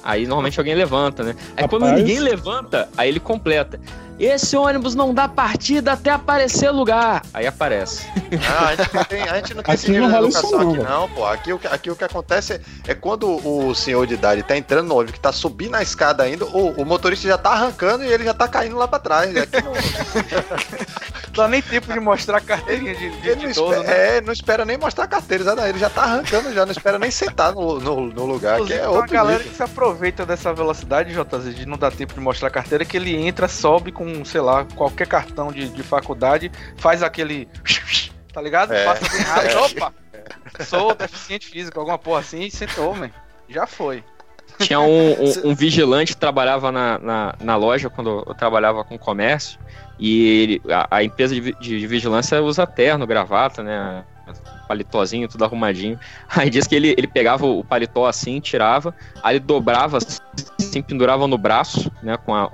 Aí normalmente alguém levanta, né? Aí quando Rapaz. ninguém levanta, aí ele completa. Esse ônibus não dá partida até aparecer lugar. Aí aparece. Não, a gente não tem, a gente não tem Aqui não educação não, aqui não, pô. Aqui, o que- aqui o que acontece é, é quando o senhor de idade tá entrando no ônibus, que tá subindo a escada ainda, o, o motorista já tá arrancando e ele já tá caindo lá pra trás. Aqui Não dá nem tempo de mostrar a carteirinha de, de, ele não idoso, espera, né? é, não espera nem mostrar a carteira, exatamente, ele já tá arrancando já, não espera nem sentar no, no, no lugar, que é tem uma outro galera nível. que se aproveita dessa velocidade, JZ, de não dar tempo de mostrar a carteira, que ele entra, sobe com, sei lá, qualquer cartão de, de faculdade, faz aquele. Tá ligado? É. Passa bem rápido. Opa! Sou deficiente físico, alguma porra assim, e sentou, man. Já foi. Tinha um, um- um vigilante que trabalhava na, na, na loja quando eu trabalhava com comércio. E ele- a, a empresa de, vi- de vigilância usa terno, gravata, né? Paletózinho, tudo arrumadinho. Aí diz que ele, ele pegava o paletó assim, tirava, aí ele dobrava assim, pendurava no braço, né? Com a-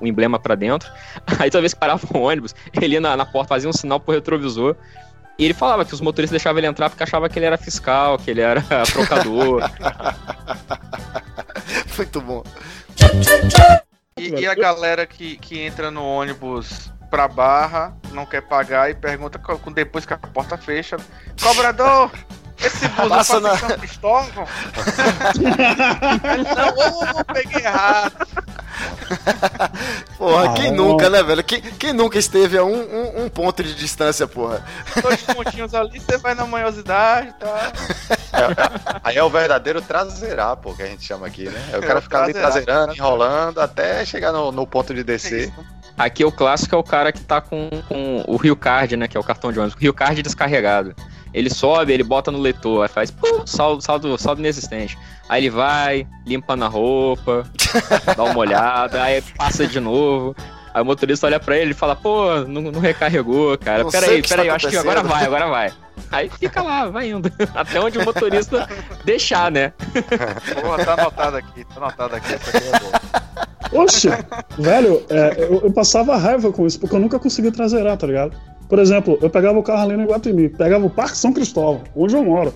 um emblema pra dentro. Aí toda vez que parava o ônibus, ele ia na, na porta, fazia um sinal pro retrovisor. E ele falava que os motoristas deixavam ele entrar porque achava que ele era fiscal, que ele era trocador. Muito bom. E, e a galera que, que entra no ônibus pra barra, não quer pagar e pergunta depois que a porta fecha: Cobrador, esse Passa na- na... São Cristóvão? Não, eu peguei errado. Porra, Ah, quem não. nunca, né, velho? Quem, quem nunca esteve a um, um, um ponto de distância, porra? Dois pontinhos ali, você vai na manhosidade e tal. Aí é o verdadeiro traseirar, pô, que a gente chama aqui, né? Aí o É, cara o fica ali traseirando, enrolando, até chegar no, no ponto de descer. Aqui o clássico é o cara que tá com, com o Rio Card, né? Que é o cartão de ônibus. O Rio Card descarregado. Ele sobe, ele bota no leitor, aí faz pum, saldo, saldo, saldo inexistente. Aí ele vai, limpa na roupa, dá uma olhada, aí passa de novo. Aí o motorista olha pra ele e fala, pô, não, não recarregou, cara. Não Peraí, peraí, está eu acho que agora acontecendo." vai, agora vai. Aí fica lá, vai indo. Até onde o motorista deixar, né? Porra, tá anotado aqui, tá anotado aqui. Essa aqui é boa. Oxe, velho, é, eu, eu passava raiva com isso, porque eu nunca consegui traseirar, tá ligado? Por exemplo, eu pegava o carro ali no Iguatemi, pegava o Parque São Cristóvão, onde eu moro.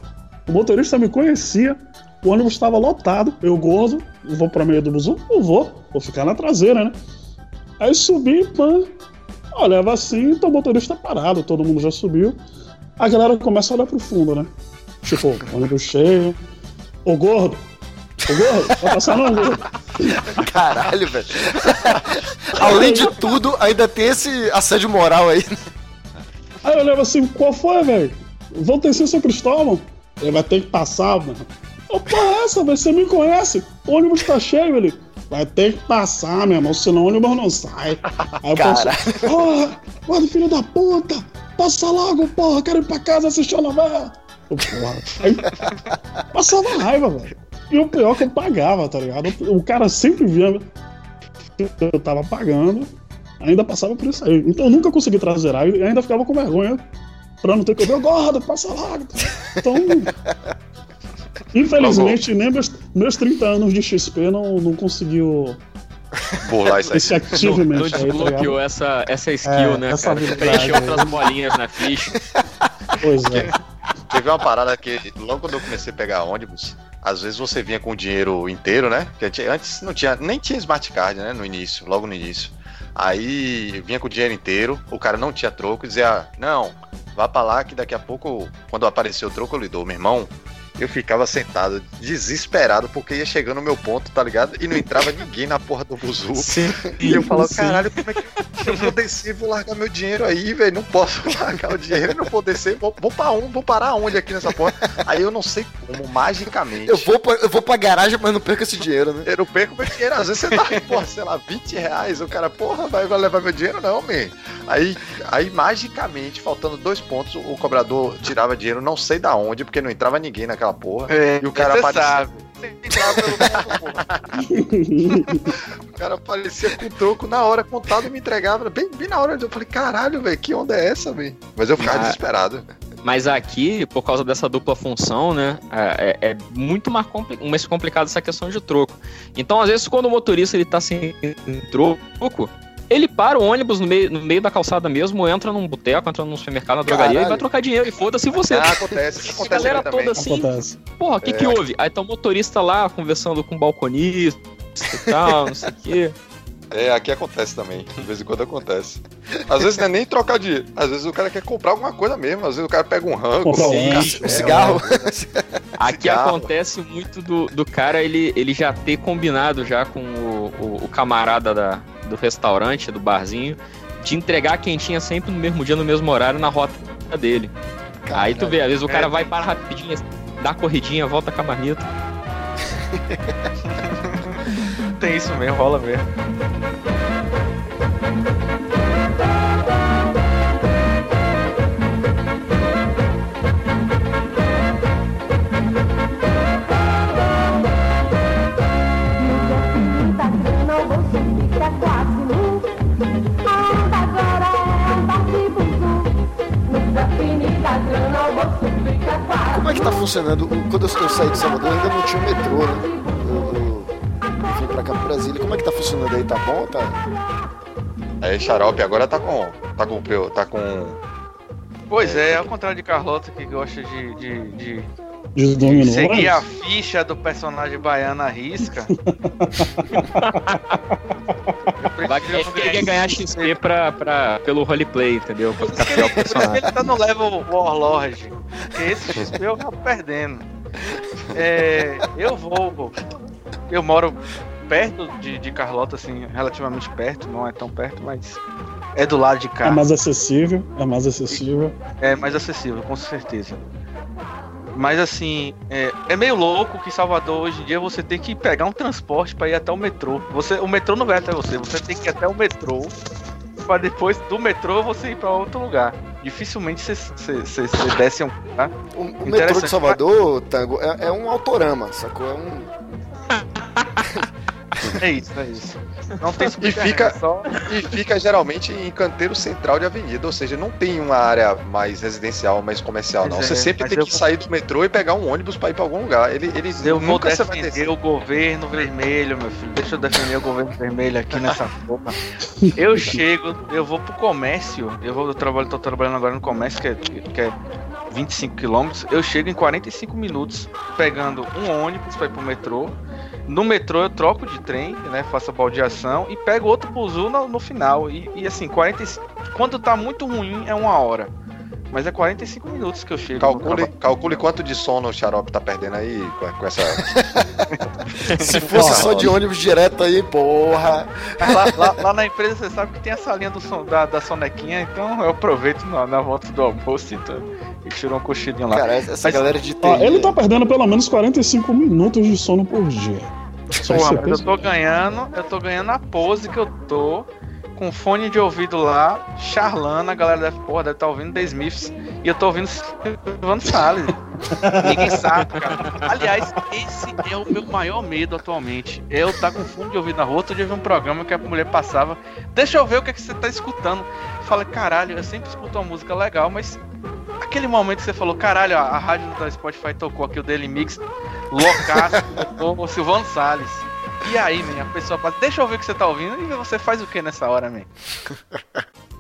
O motorista me conhecia, o ônibus estava lotado, eu gordo, vou pra meio do busão? Não vou, vou ficar na traseira, né? Aí subi, pã, olhava assim, então o motorista parado, todo mundo já subiu. A galera começa a olhar pro fundo, né? Tipo, ônibus cheio. Ô gordo, ô gordo, vai passar não, gordo. Caralho, velho. Além de tudo, ainda tem esse assédio moral aí. né? Aí eu olhava assim, qual foi, velho? Vou descer São Cristóvão. Ele vai ter que passar, mano. Ô, porra, é essa, velho? Você me conhece? O ônibus tá cheio, ele. Vai ter que passar, meu irmão, senão o ônibus não sai. Aí eu penso, porra, porra, filho da puta! Passa logo, porra, quero ir pra casa assistir a novela. Porra. Aí, passava raiva, velho. E o pior é que eu pagava, tá ligado? O cara sempre via eu tava pagando, ainda passava por isso aí. Então eu nunca consegui traseirar e ainda ficava com vergonha pra não ter que "Ô, gordo, passa logo. Então, infelizmente, nem meus, meus 30 anos de XP não, não conseguiu Burlar isso aí. esse Não, achievement não aí, tá desbloqueou essa, essa skill, É, né, essa cara? Preencheu outras bolinhas na ficha. Pois é. Teve uma parada que, logo quando eu comecei a pegar ônibus, às vezes você vinha com o dinheiro inteiro, né? Porque antes- antes não tinha, nem tinha smart card, né? No início, logo no início. Aí vinha com o dinheiro inteiro, o cara não tinha troco e dizia: Não, vá pra lá que daqui a pouco, quando aparecer o troco, eu lhe dou. Meu irmão, eu ficava sentado, desesperado, porque ia chegando o meu ponto, tá ligado? E não entrava ninguém na porra do buzu. E eu falava, Sim. caralho, como é que eu vou descer, vou largar meu dinheiro aí, velho? Não posso largar o dinheiro, não vou descer, vou, vou pra um, vou parar onde aqui nessa porra? Aí eu não sei como, magicamente. Eu vou, pra, eu vou pra garagem, mas não perco esse dinheiro, né? Eu não perco meu dinheiro. Às vezes você tá, porra, sei lá, 20 reais. O cara, porra, vai, vai levar meu dinheiro? Não, man. Aí, aí, magicamente, faltando dois pontos, o cobrador tirava dinheiro, não sei da onde, porque não entrava ninguém naquela porra. É, e o cara você aparecia. sabe. O cara aparecia com o troco na hora, contado e me entregava. Bem, bem na hora. Eu falei, caralho, velho, que onda é essa, velho? Mas eu ficava Ah. desesperado. Mas aqui, por causa dessa dupla função, né, é, é muito mais, compli mais complicado essa questão de troco. Então, às vezes, quando o motorista ele tá sem troco, ele para o ônibus no meio, no meio da calçada mesmo, entra num boteco, entra num supermercado, na drogaria Caralho. e vai trocar dinheiro. E foda-se você. Ah, acontece. Isso a acontece galera aqui também. toda assim, Acontece. porra, o que É. que houve? Aí tá o motorista lá conversando com o balconista e tal, não sei o quê. É, aqui acontece também. De vez em quando acontece. Às vezes não é nem trocar de. Às vezes o cara quer comprar alguma coisa mesmo. Às vezes o cara pega um rango, um um Um cigarro. Aqui Cigarro. acontece muito do, do cara ele, ele já ter combinado já com o, o- o camarada da, do restaurante, do barzinho, de entregar a quentinha sempre no mesmo dia, no mesmo horário, na rota dele. Aí tu vê, às vezes o cara vai para rapidinho, dá a corridinha, volta com a marmita. Tem isso mesmo, rola mesmo. Como é que tá funcionando? Quando eu, saí de Salvador, ainda não tinha o metrô, né? Eu, eu- eu vim pra cá pro Brasília. Como é que tá funcionando aí? Tá bom? Tá... Aí, Xarope agora tá com. Tá com. Tá com. Pois é, ao contrário de Carlota que gosta de, de, de De dominar. seguir a ficha do personagem baiano à risca. Querer quer ganhar XP pra, pra, pelo roleplay, entendeu? Pra ficar fiel ao personagem. ele tá no level Warlord. Porque esse XP eu acabo perdendo. É, eu vou. Eu moro perto de, de Carlota, assim, relativamente perto, não é tão perto, mas é do lado de cá. É mais acessível, é mais acessível. É mais acessível, com certeza. Mas assim, é, é meio louco que Salvador hoje em dia você tem que pegar um transporte pra ir até o metrô. Você, o metrô não vai até você, você tem que ir até o metrô pra depois do metrô você ir pra outro lugar. Dificilmente você, desce um. Tá? O, o metrô de Salvador, Tango, é, é um autorama, sacou? É um. É isso, é isso. Não tem E fica, é só. e fica geralmente em canteiro central de avenida, ou seja, não tem uma área mais residencial, mais comercial, não. Você é, sempre tem que vou- sair do metrô e pegar um ônibus pra ir pra algum lugar. Ele, ele Eu vou nunca vai defender o governo vermelho, meu filho. Deixa eu defender o governo vermelho aqui nessa porra. Eu chego, eu vou pro comércio. Eu vou, eu trabalho, tô trabalhando agora no comércio, que é, que é 25 quilômetros. Eu chego em 45 minutos pegando um ônibus pra ir pro metrô. No metrô eu troco de trem, né? Faço a baldeação e pego outro buzu no, no final. E, e assim, 45. Quando tá muito ruim, é uma hora. Mas é 45 minutos que eu chego. Calcule, calcule quanto de sono o xarope tá perdendo aí com, com essa. Se fosse só de ônibus direto aí, porra. Lá, lá- lá na empresa você sabe que tem essa linha do son- da, da sonequinha, então eu aproveito na, na volta do almoço então, e tiro um cochilinho lá. Cara, essa Mas- galera de TI. Ó, ele tá perdendo pelo menos 45 minutos de sono por dia. Só Porra, eu tô ganhando, eu tô ganhando a pose que eu tô, com fone de ouvido lá, charlando, a galera deve, porra, deve estar ouvindo The Smiths, e eu tô ouvindo Silvano Salles. Ninguém sabe, cara. Aliás, esse é o meu maior medo atualmente. Eu tá com fone de ouvido na rua, outro dia vi um programa que a mulher passava, deixa eu ver o que, é que você tá escutando. Fala, caralho, eu sempre escuto uma música legal, mas aquele momento que você falou, caralho, a, a rádio da Spotify tocou aqui o Daily Mix, loucaço, tocou o Silvano Salles. E aí, man, a pessoa fala, deixa eu ver o que você tá ouvindo, e você faz o que nessa hora, man?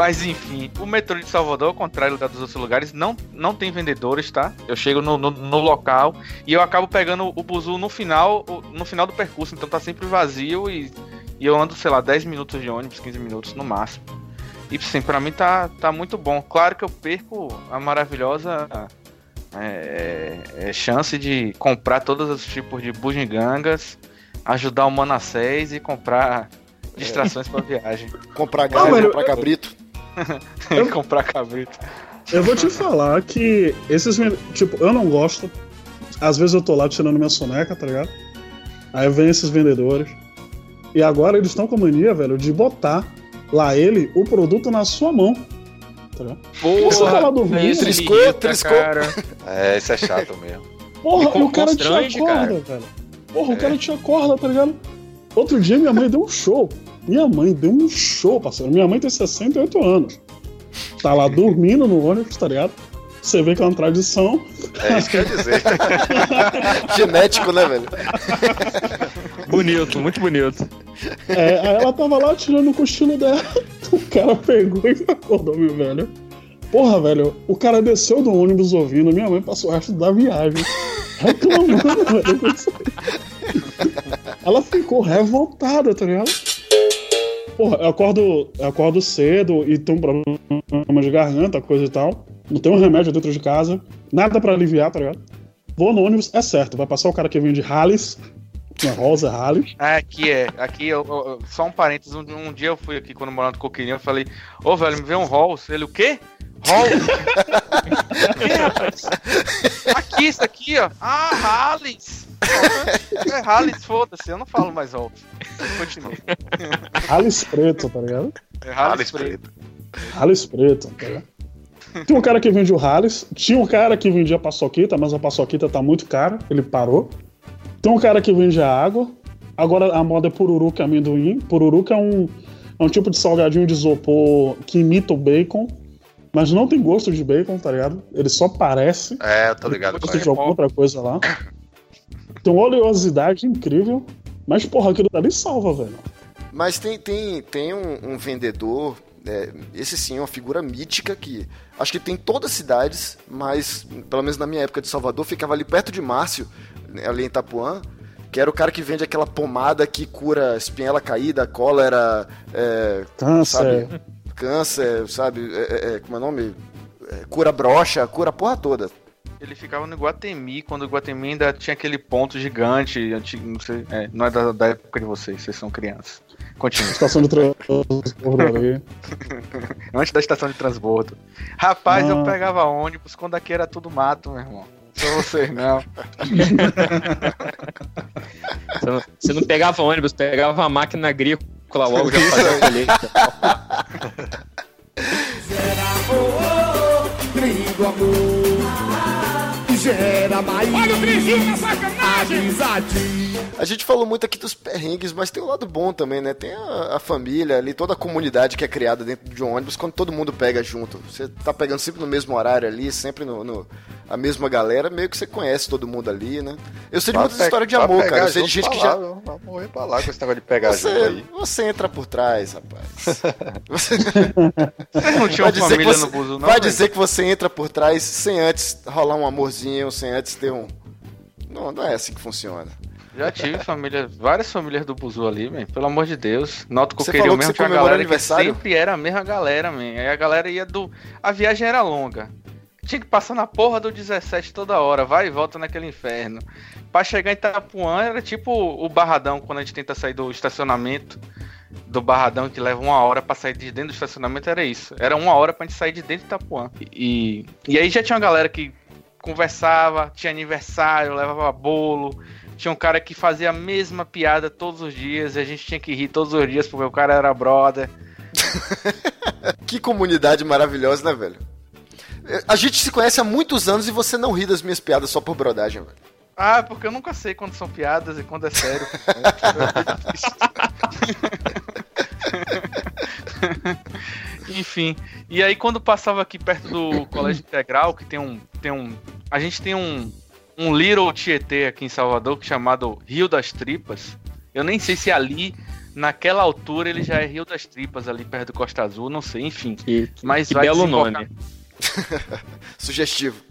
Mas enfim, o metrô de Salvador, ao contrário da dos outros lugares, não, não tem vendedores, tá? Eu chego no, no, no local e eu acabo pegando o buzu no final, no final do percurso, então tá sempre vazio e, e eu ando, sei lá, 10 minutos de ônibus, 15 minutos no máximo. E sim, pra mim tá, tá muito bom. Claro que eu perco a maravilhosa é, é, chance de comprar todos os tipos de bugigangas, ajudar o Manassés e comprar distrações pra viagem. Comprar Ah, gás, velho, comprar cabrito. comprar cabrito. Eu vou te falar que esses. Tipo, eu não gosto. Às vezes eu tô lá tirando minha soneca, tá ligado? Aí vem esses vendedores. E agora eles estão com a mania, velho, de botar lá ele, o produto na sua mão. Tá? Você lá dormindo. isso Triscou, irrita, triscou. cara. É, isso é chato mesmo. Porra, o cara te acorda, cara. velho. Porra, o cara te acorda, tá ligado? Outro dia minha mãe deu um show. Minha mãe deu um show, parceiro. Minha mãe tem 68 anos. Tá lá dormindo no ônibus, tá ligado? Você vê que é uma tradição. É isso que eu ia dizer. Genético, né, velho? Bonito, muito bonito. É, aí ela tava lá tirando o cochilo dela. O cara pegou e acordou, meu velho. Porra, velho, o cara desceu do ônibus ouvindo. Minha mãe passou o resto da viagem reclamando, velho. Ela ficou revoltada, tá ligado? Porra, eu acordo, eu acordo cedo e tenho um problema de garganta, coisa e tal. Não tem um remédio dentro de casa, nada pra aliviar, tá ligado? Vou no ônibus, é certo, vai passar o cara que vende Halles, uma rosa Halles. Ah, aqui é. Aqui eu, eu- só um parênteses. Um, um dia eu fui aqui quando morava no Coqueirinho, eu falei, ô velho, me vê um Halls. Ele, o quê? Halls? O quê, rapaz? aqui, isso aqui, ó. Ah, Halles. É Halles, foda-se, eu não falo mais Halls. Continua. Halles preto, tá ligado? É preto. Halles preto, tá ligado? Tem um cara que vende o Halles, tinha um cara que vendia paçoquita, mas a paçoquita tá muito cara, ele parou. Tem um cara que vende a água, agora a moda é pururuca amendoim. Pururuca é um, é um tipo de salgadinho de isopor que imita o bacon. mas não tem gosto de bacon, tá ligado? Ele só parece. É, eu tô ligado gosto de alguma outra coisa lá. Tem uma oleosidade incrível, mas porra, aquilo dali salva, velho. Mas tem, tem, tem um, um vendedor, é, esse sim é uma figura mítica que acho que tem em todas as cidades, mas pelo menos na minha época de Salvador, ficava ali perto de Márcio, ali em Itapuã, que era o cara que vende aquela pomada que cura espinhela caída, cólera, é, Câncer. sabe? Câncer, sabe? É, é, é, como é o nome? É, cura brocha, cura a porra toda. Ele ficava no Guatemi, quando o Guatemi ainda tinha aquele ponto gigante. antigo, não, sei, é, não é da, da época de vocês, vocês são crianças. Continua. Estação de transbordo ali. Antes da estação de transbordo. Rapaz, eu Ah. pegava ônibus quando aqui era tudo mato, meu irmão. Só vocês não. Você não, você não pegava ônibus, pegava a máquina agrícola logo, já fazia a colheita. Trigo amor Gera mais Olha o trizinho na sacanagem! Amizade A gente falou muito aqui dos perrengues, mas tem o lado bom também, né? Tem a, a família ali, toda a comunidade que é criada dentro de um ônibus, quando todo mundo pega junto. Você tá pegando sempre no mesmo horário ali, sempre no, no- a mesma galera, meio que você conhece todo mundo ali, né? Eu sei de muitas pe- histórias de amor, cara. Eu sei de junto gente que pra já. lá, Vai morrer pra lá com esse negócio de pegar junto Você, aí. você entra por trás, rapaz. Você Vocês não tinham vai dizer, que família você, no buzo, não? vai dizer que você entra por trás sem antes rolar um amorzinho, sem antes ter um. Não, não é assim que funciona. Já tive família, várias famílias do Buzu ali, velho. Pelo amor de Deus. Nota que eu queria que mesmo uma comemorou galera que aniversário? sempre era a mesma galera, man. Aí a galera ia do. A viagem era longa. Tinha que passar na porra do 17 toda hora, vai e volta naquele inferno. Pra chegar em Itapuã era tipo o Barradão, quando a gente tenta sair do estacionamento do Barradão, que leva uma hora pra sair de dentro do estacionamento, era isso. Era uma hora pra gente sair de dentro de Itapuã. E, e aí já tinha uma galera que conversava, tinha aniversário, levava bolo. Tinha um cara que fazia a mesma piada todos os dias e a gente tinha que rir todos os dias porque o cara era brother. Que comunidade maravilhosa, né, velho? A gente se conhece há muitos anos e você não ri das minhas piadas só por brodagem, velho. Ah, porque eu nunca sei quando são piadas e quando é sério. Enfim, e aí quando passava aqui perto do Colégio Integral, que tem um. Tem um a gente tem um, um Little Tietê aqui em Salvador, que é chamado Rio das Tripas. Eu nem sei se ali, naquela altura, ele já é Rio das Tripas, ali perto do Costa Azul, não sei, enfim. Que, Mas que vai belo nome. Sugestivo.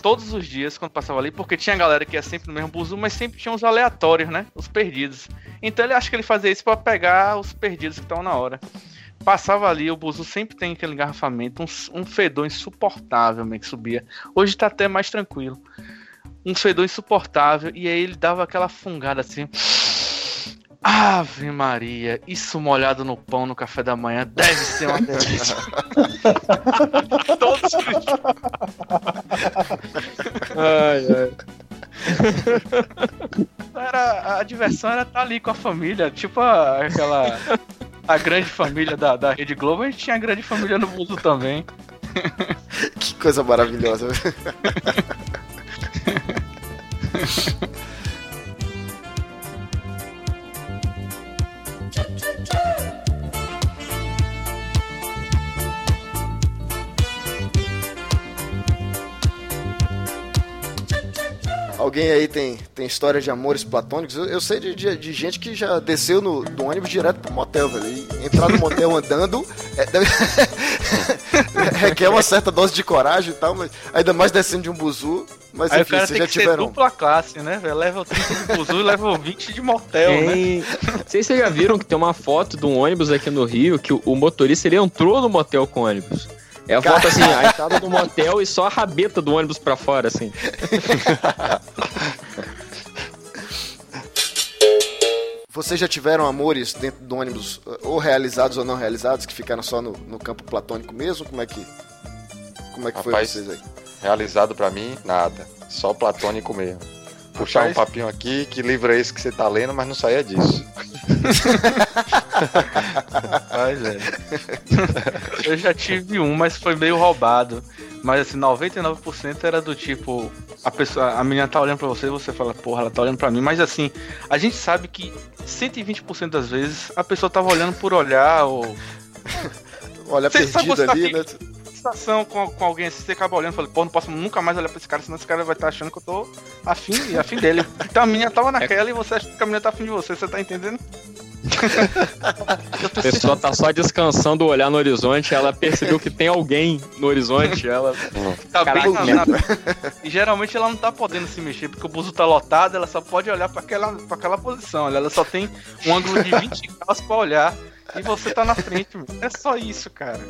todos os dias quando passava ali, porque tinha galera que ia sempre no mesmo buzu, mas sempre tinha uns aleatórios, né? Os perdidos. Então ele acha que ele fazia isso pra pegar os perdidos que estão na hora. Passava ali, o buzu sempre tem aquele engarrafamento, um, um fedor insuportável, man, que subia. Hoje tá até mais tranquilo. Um fedor insuportável, e aí ele dava aquela fungada assim. Ave Maria, isso molhado no pão no café da manhã deve ser uma delícia. Todos os dias. Ai, ai. Era, a diversão era estar ali com a família, tipo a- aquela. A grande família da, da Rede Globo, a gente tinha a grande família no mundo também. Que coisa maravilhosa. Alguém aí tem, tem história de amores platônicos? Eu, eu sei de, de, de gente que já desceu no, do ônibus direto pro motel, velho. E entrar no motel andando é, deve- requer uma certa dose de coragem e tal, mas ainda mais descendo de um buzu. Mas Aí o enfim, cara vocês tem já que ser tiveram. dupla classe, né, velho? Level 30 de buzu e level 20 de motel, né? Tem... Não sei se vocês já viram que tem uma foto de um ônibus aqui no Rio que o, o motorista ele entrou no motel com o ônibus. É a foto assim, a entrada do motel e só a rabeta do ônibus pra fora, assim. Vocês já tiveram amores dentro do ônibus, ou realizados ou não realizados, que ficaram só no, no campo platônico mesmo? Como é que. Como é que foi Rapaz, vocês aí? Realizado pra mim, nada. Só platônico mesmo. Puxar um Rapaz. papinho aqui, que livro é esse que você tá lendo, mas não saía disso. Ai, velho. Eu já tive um, mas foi meio roubado. Mas assim, 99% era do tipo, a pessoa, a menina tá olhando pra você você fala, porra, ela tá olhando pra mim. Mas assim, a gente sabe que 120% das vezes a pessoa tava olhando por olhar ou. Olha, perdido ali, né? Situação com, com alguém assim, você acaba olhando e fala, pô, não posso nunca mais olhar pra esse cara, senão esse cara vai estar achando que eu tô afim, afim dele. Então a menina tava naquela e você acha que a menina tá afim de você, você tá entendendo? A pessoa tá só descansando o olhar no horizonte, ela percebeu que tem alguém no horizonte, ela. Tá Caraca, bem na, na- E geralmente ela não tá podendo se mexer, porque o buzo tá lotado, ela só pode olhar pra aquela, pra aquela posição. Ela só tem um ângulo de 20 graus pra olhar. E você tá na frente, meu. É só isso, cara.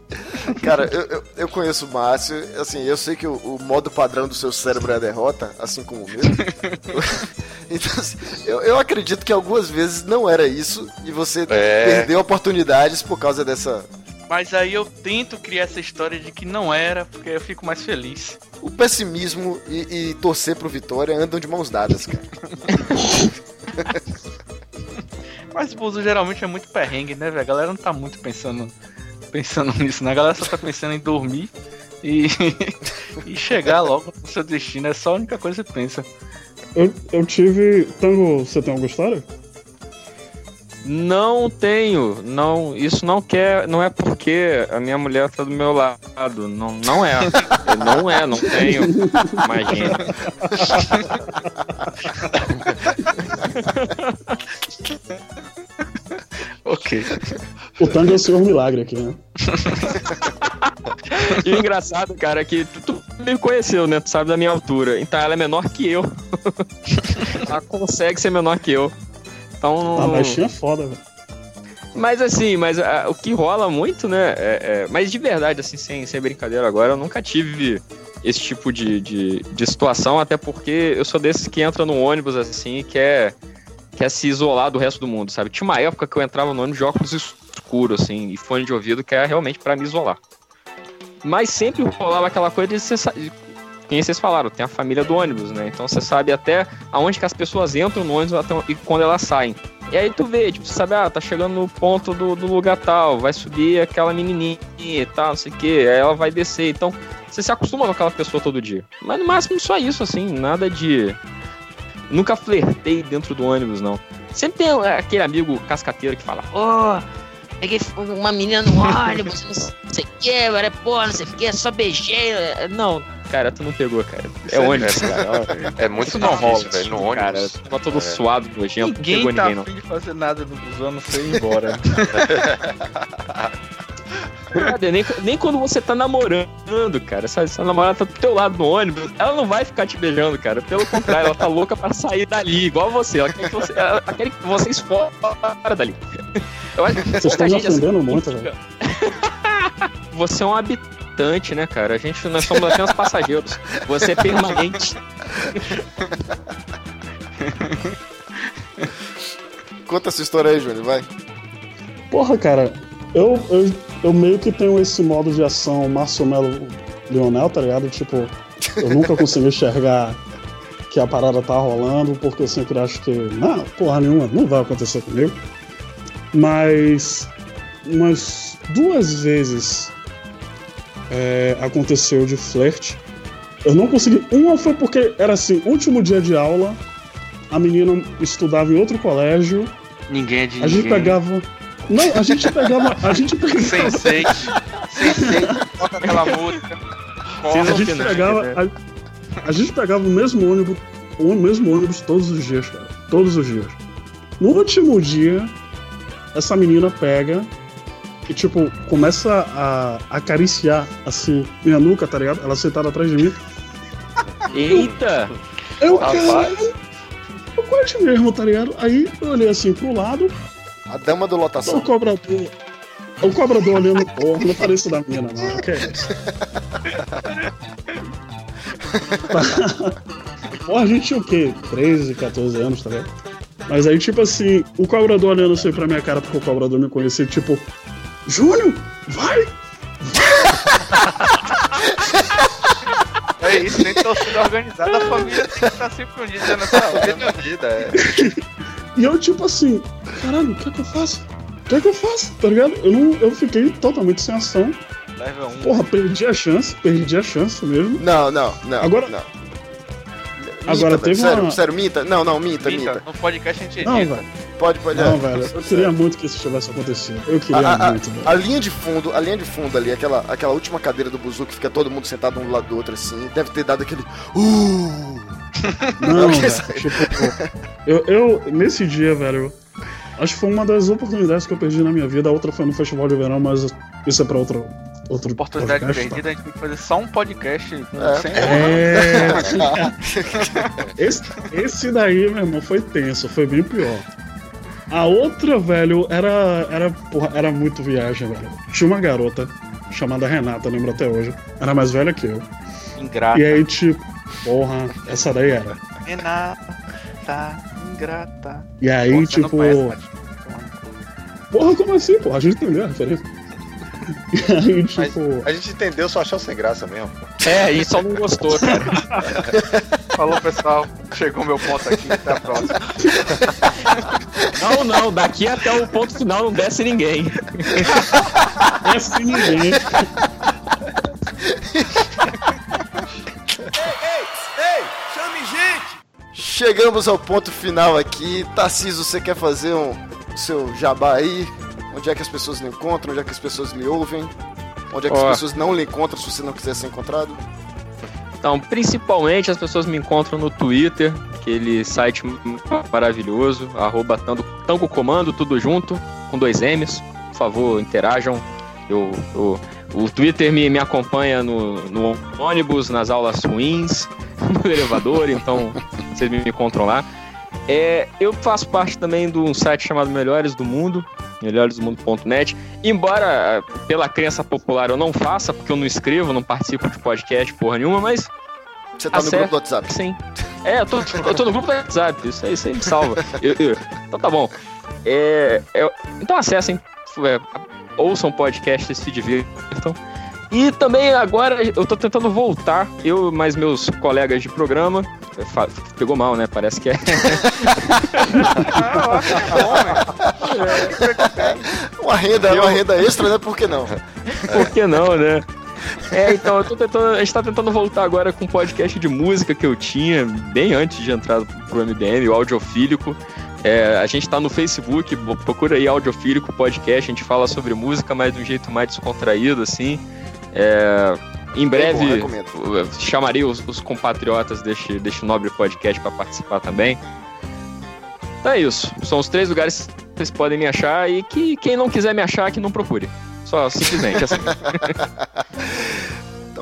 Cara, eu, eu, eu conheço o Márcio, assim, eu sei que o, o modo padrão do seu cérebro é a derrota, assim como o meu. então, assim, eu, eu acredito que algumas vezes não era isso e você É. perdeu oportunidades por causa dessa. Mas aí eu tento criar essa história de que não era, porque eu fico mais feliz. O pessimismo e, e torcer pro Vitória andam de mãos dadas, cara. Mas o buzo geralmente é muito perrengue, né, velho? A galera não tá muito pensando, pensando nisso, né? A galera só tá pensando em dormir e, e chegar logo no seu destino. É só a única coisa que você pensa. Eu, eu tive. Tango, você tem alguma história? Não tenho, não, isso não quer, não é porque a minha mulher tá do meu lado, não, não é, não é, não tenho, imagina. ok. O Tango é o senhor milagre aqui, né? E o engraçado, cara, é que tu, tu me conheceu, né? Tu sabe da minha altura. Então ela é menor que eu. ela consegue ser menor que eu. Então. A baixinha é foda, velho. Mas assim, mas ah, o que rola muito, né? é- é- mas de verdade, assim, sem, sem brincadeira agora, eu nunca tive esse tipo de, de, de situação, até porque eu sou desses que entra no ônibus assim e quer, quer se isolar do resto do mundo, sabe? Tinha uma época que eu entrava no ônibus de óculos escuros, assim, e fone de ouvido, que era realmente pra me isolar. Mas sempre rolava aquela coisa de quem vocês falaram, tem a família do ônibus, né? Então você sabe até aonde que as pessoas entram no ônibus e quando elas saem. E aí tu vê, tipo, você sabe, ah, tá chegando no ponto do, do lugar tal, vai subir aquela menininha e tal, não sei o que, aí ela vai descer. Então, você se acostuma com aquela pessoa todo dia. Mas no máximo só isso, assim, nada de. Nunca flertei dentro do ônibus, não. Sempre tem aquele amigo cascateiro que fala, Ô, peguei uma menina no ônibus, não sei o que, era pô, não sei o que, só beijei. Não, cara, tu não pegou, cara. É Sério, ônibus, é- cara. é muito não rola, velho, no ônibus. Cara, tava todo É. suado, nojento, não Ninguém pegou tá ninguém, não. afim de fazer nada no busão, não sei ir embora. Nem, nem quando você tá namorando, cara. Essa, essa namorada tá do teu lado no ônibus, ela não vai ficar te beijando, cara. Pelo contrário, ela tá louca pra sair dali, igual você. Ela quer que, você, ela quer que vocês fora dali. Eu acho que Vocês estão me gente, assim, muito, velho. Você é um habitante, né, cara? A gente, nós somos apenas passageiros. Você é permanente. Conta essa história aí, Júnior, vai. Porra, cara, eu, eu, eu meio que tenho esse modo de ação Márcio Melo Leonel, tá ligado? Tipo, eu nunca consegui enxergar que a parada tá rolando, porque eu sempre acho que, não, porra nenhuma, não vai acontecer comigo. Mas umas duas vezes é, aconteceu de flerte. Eu não consegui. Uma foi porque era assim, último dia de aula, a menina estudava em outro colégio. Ninguém é de A gente ninguém. pegava. Não, a gente pegava. A gente pegava. Sensei. Sensei. Toca aquela música. a gente pegava. A, a gente pegava o mesmo ônibus. O mesmo ônibus todos os dias, cara. Todos os dias. No último dia, essa menina pega e, tipo, começa a acariciar, assim, minha nuca, tá ligado? Ela sentada atrás de mim. Eita! Eu, Rapaz. cara, eu quase mesmo, tá ligado? Aí eu olhei assim pro lado, A dama do o lotação. cobrador. O cobrador olhando, porra, não parece da mina, não. Que é isso? Porra, a gente tinha o quê? 13, 14 anos, tá ligado? Mas aí, tipo assim, o cobrador olhando assim pra minha cara, porque o cobrador me conhecia, tipo, Júnior, vai! É isso, nem torcida organizada, a família tem que estar sempre unida nessa hora. Vida, é. E eu, tipo assim, caralho, o que é que eu faço? O que é que eu faço? Tá ligado? Eu, não, eu fiquei totalmente sem ação. Leva um. Porra, perdi a chance, perdi a chance mesmo. Não, não, não. Agora- Não. Agora, velho. teve sério, uma- sério, minta? Não, não, minta, minta. Minta, no podcast a gente Não, edita. velho. Pode, pode. Não, é. velho. Eu queria muito que isso tivesse acontecido. Eu queria A, a- muito, velho. a linha de fundo, a linha de fundo ali, aquela, aquela última cadeira do buzu que fica todo mundo sentado um do lado do outro assim, deve ter dado aquele. Uh! Não, velho. Tipo, eu, eu, nesse dia, velho, acho que foi uma das oportunidades que eu perdi na minha vida. A outra foi no Festival de Verão, mas isso é pra outro, outro Oportunidade podcast, tá? perdida, a gente tem que fazer só um podcast É. 100 É. esse, esse daí, meu irmão, foi tenso, foi bem pior. A outra, velho, era, era, porra, era muito viagem, velho. Tinha uma garota chamada Renata, lembro até hoje. Era mais velha que eu. Ingrata. E aí, tipo, porra, essa daí era. Renata, ingrata. E aí, Pô, tipo. conhece? Porra, como assim, porra? A gente entendeu a referência. E aí, Mas tipo. a gente entendeu, só achou sem graça mesmo. É, e só não gostou, cara. Falou, pessoal. Chegou meu ponto aqui. Até a próxima. Não, não, daqui até o ponto final não desce ninguém. É assim ninguém. Chegamos ao ponto final aqui. Tarciso, você quer fazer um seu jabá aí? Onde é que as pessoas lhe encontram? Onde é que as pessoas lhe ouvem? Onde é que Ó. as pessoas não lhe encontram se você não quiser ser encontrado? Então, principalmente as pessoas me encontram no Twitter, aquele site maravilhoso, arroba Tango Tango Comando, tudo junto, com dois M's. Por favor, interajam. Eu, eu- o Twitter me, me acompanha no, no ônibus, nas aulas ruins, no elevador, então vocês me encontram lá. É, eu faço parte também de um site chamado Melhores do Mundo, melhoresdomundo.net. Embora ah, pela crença popular eu não faça, porque eu não escrevo, não participo de podcast porra nenhuma, mas Você tá no Acerta. grupo do WhatsApp? Sim. É, eu tô, eu tô no grupo do WhatsApp, isso aí, isso aí me salva. Eu- eu- então tá bom. É, é- então acessem, é, ouçam podcast se divirtam. E também agora eu tô tentando voltar, eu e mais meus colegas de programa. Pegou mal, né? Parece que é. Uma renda, uma renda extra, né? Por que não? Por que não, né? É, então, eu tô tentando, a gente tá tentando voltar agora com um podcast de música que eu tinha bem antes de entrar pro MDM, o Audiofílico. É, a gente tá no Facebook, bo- procura aí Audiofílico Podcast, a gente fala sobre música, mas de um jeito mais descontraído, assim. É, em breve, bom, chamarei os, os compatriotas deste, deste nobre podcast para participar também. Então é isso. São os três lugares que vocês podem me achar e que quem não quiser me achar, que não procure. Só simplesmente assim.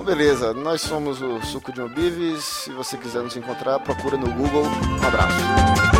Então, beleza. Nós somos o Suco de um Bives. Se você quiser nos encontrar, procura no Google. Um abraço.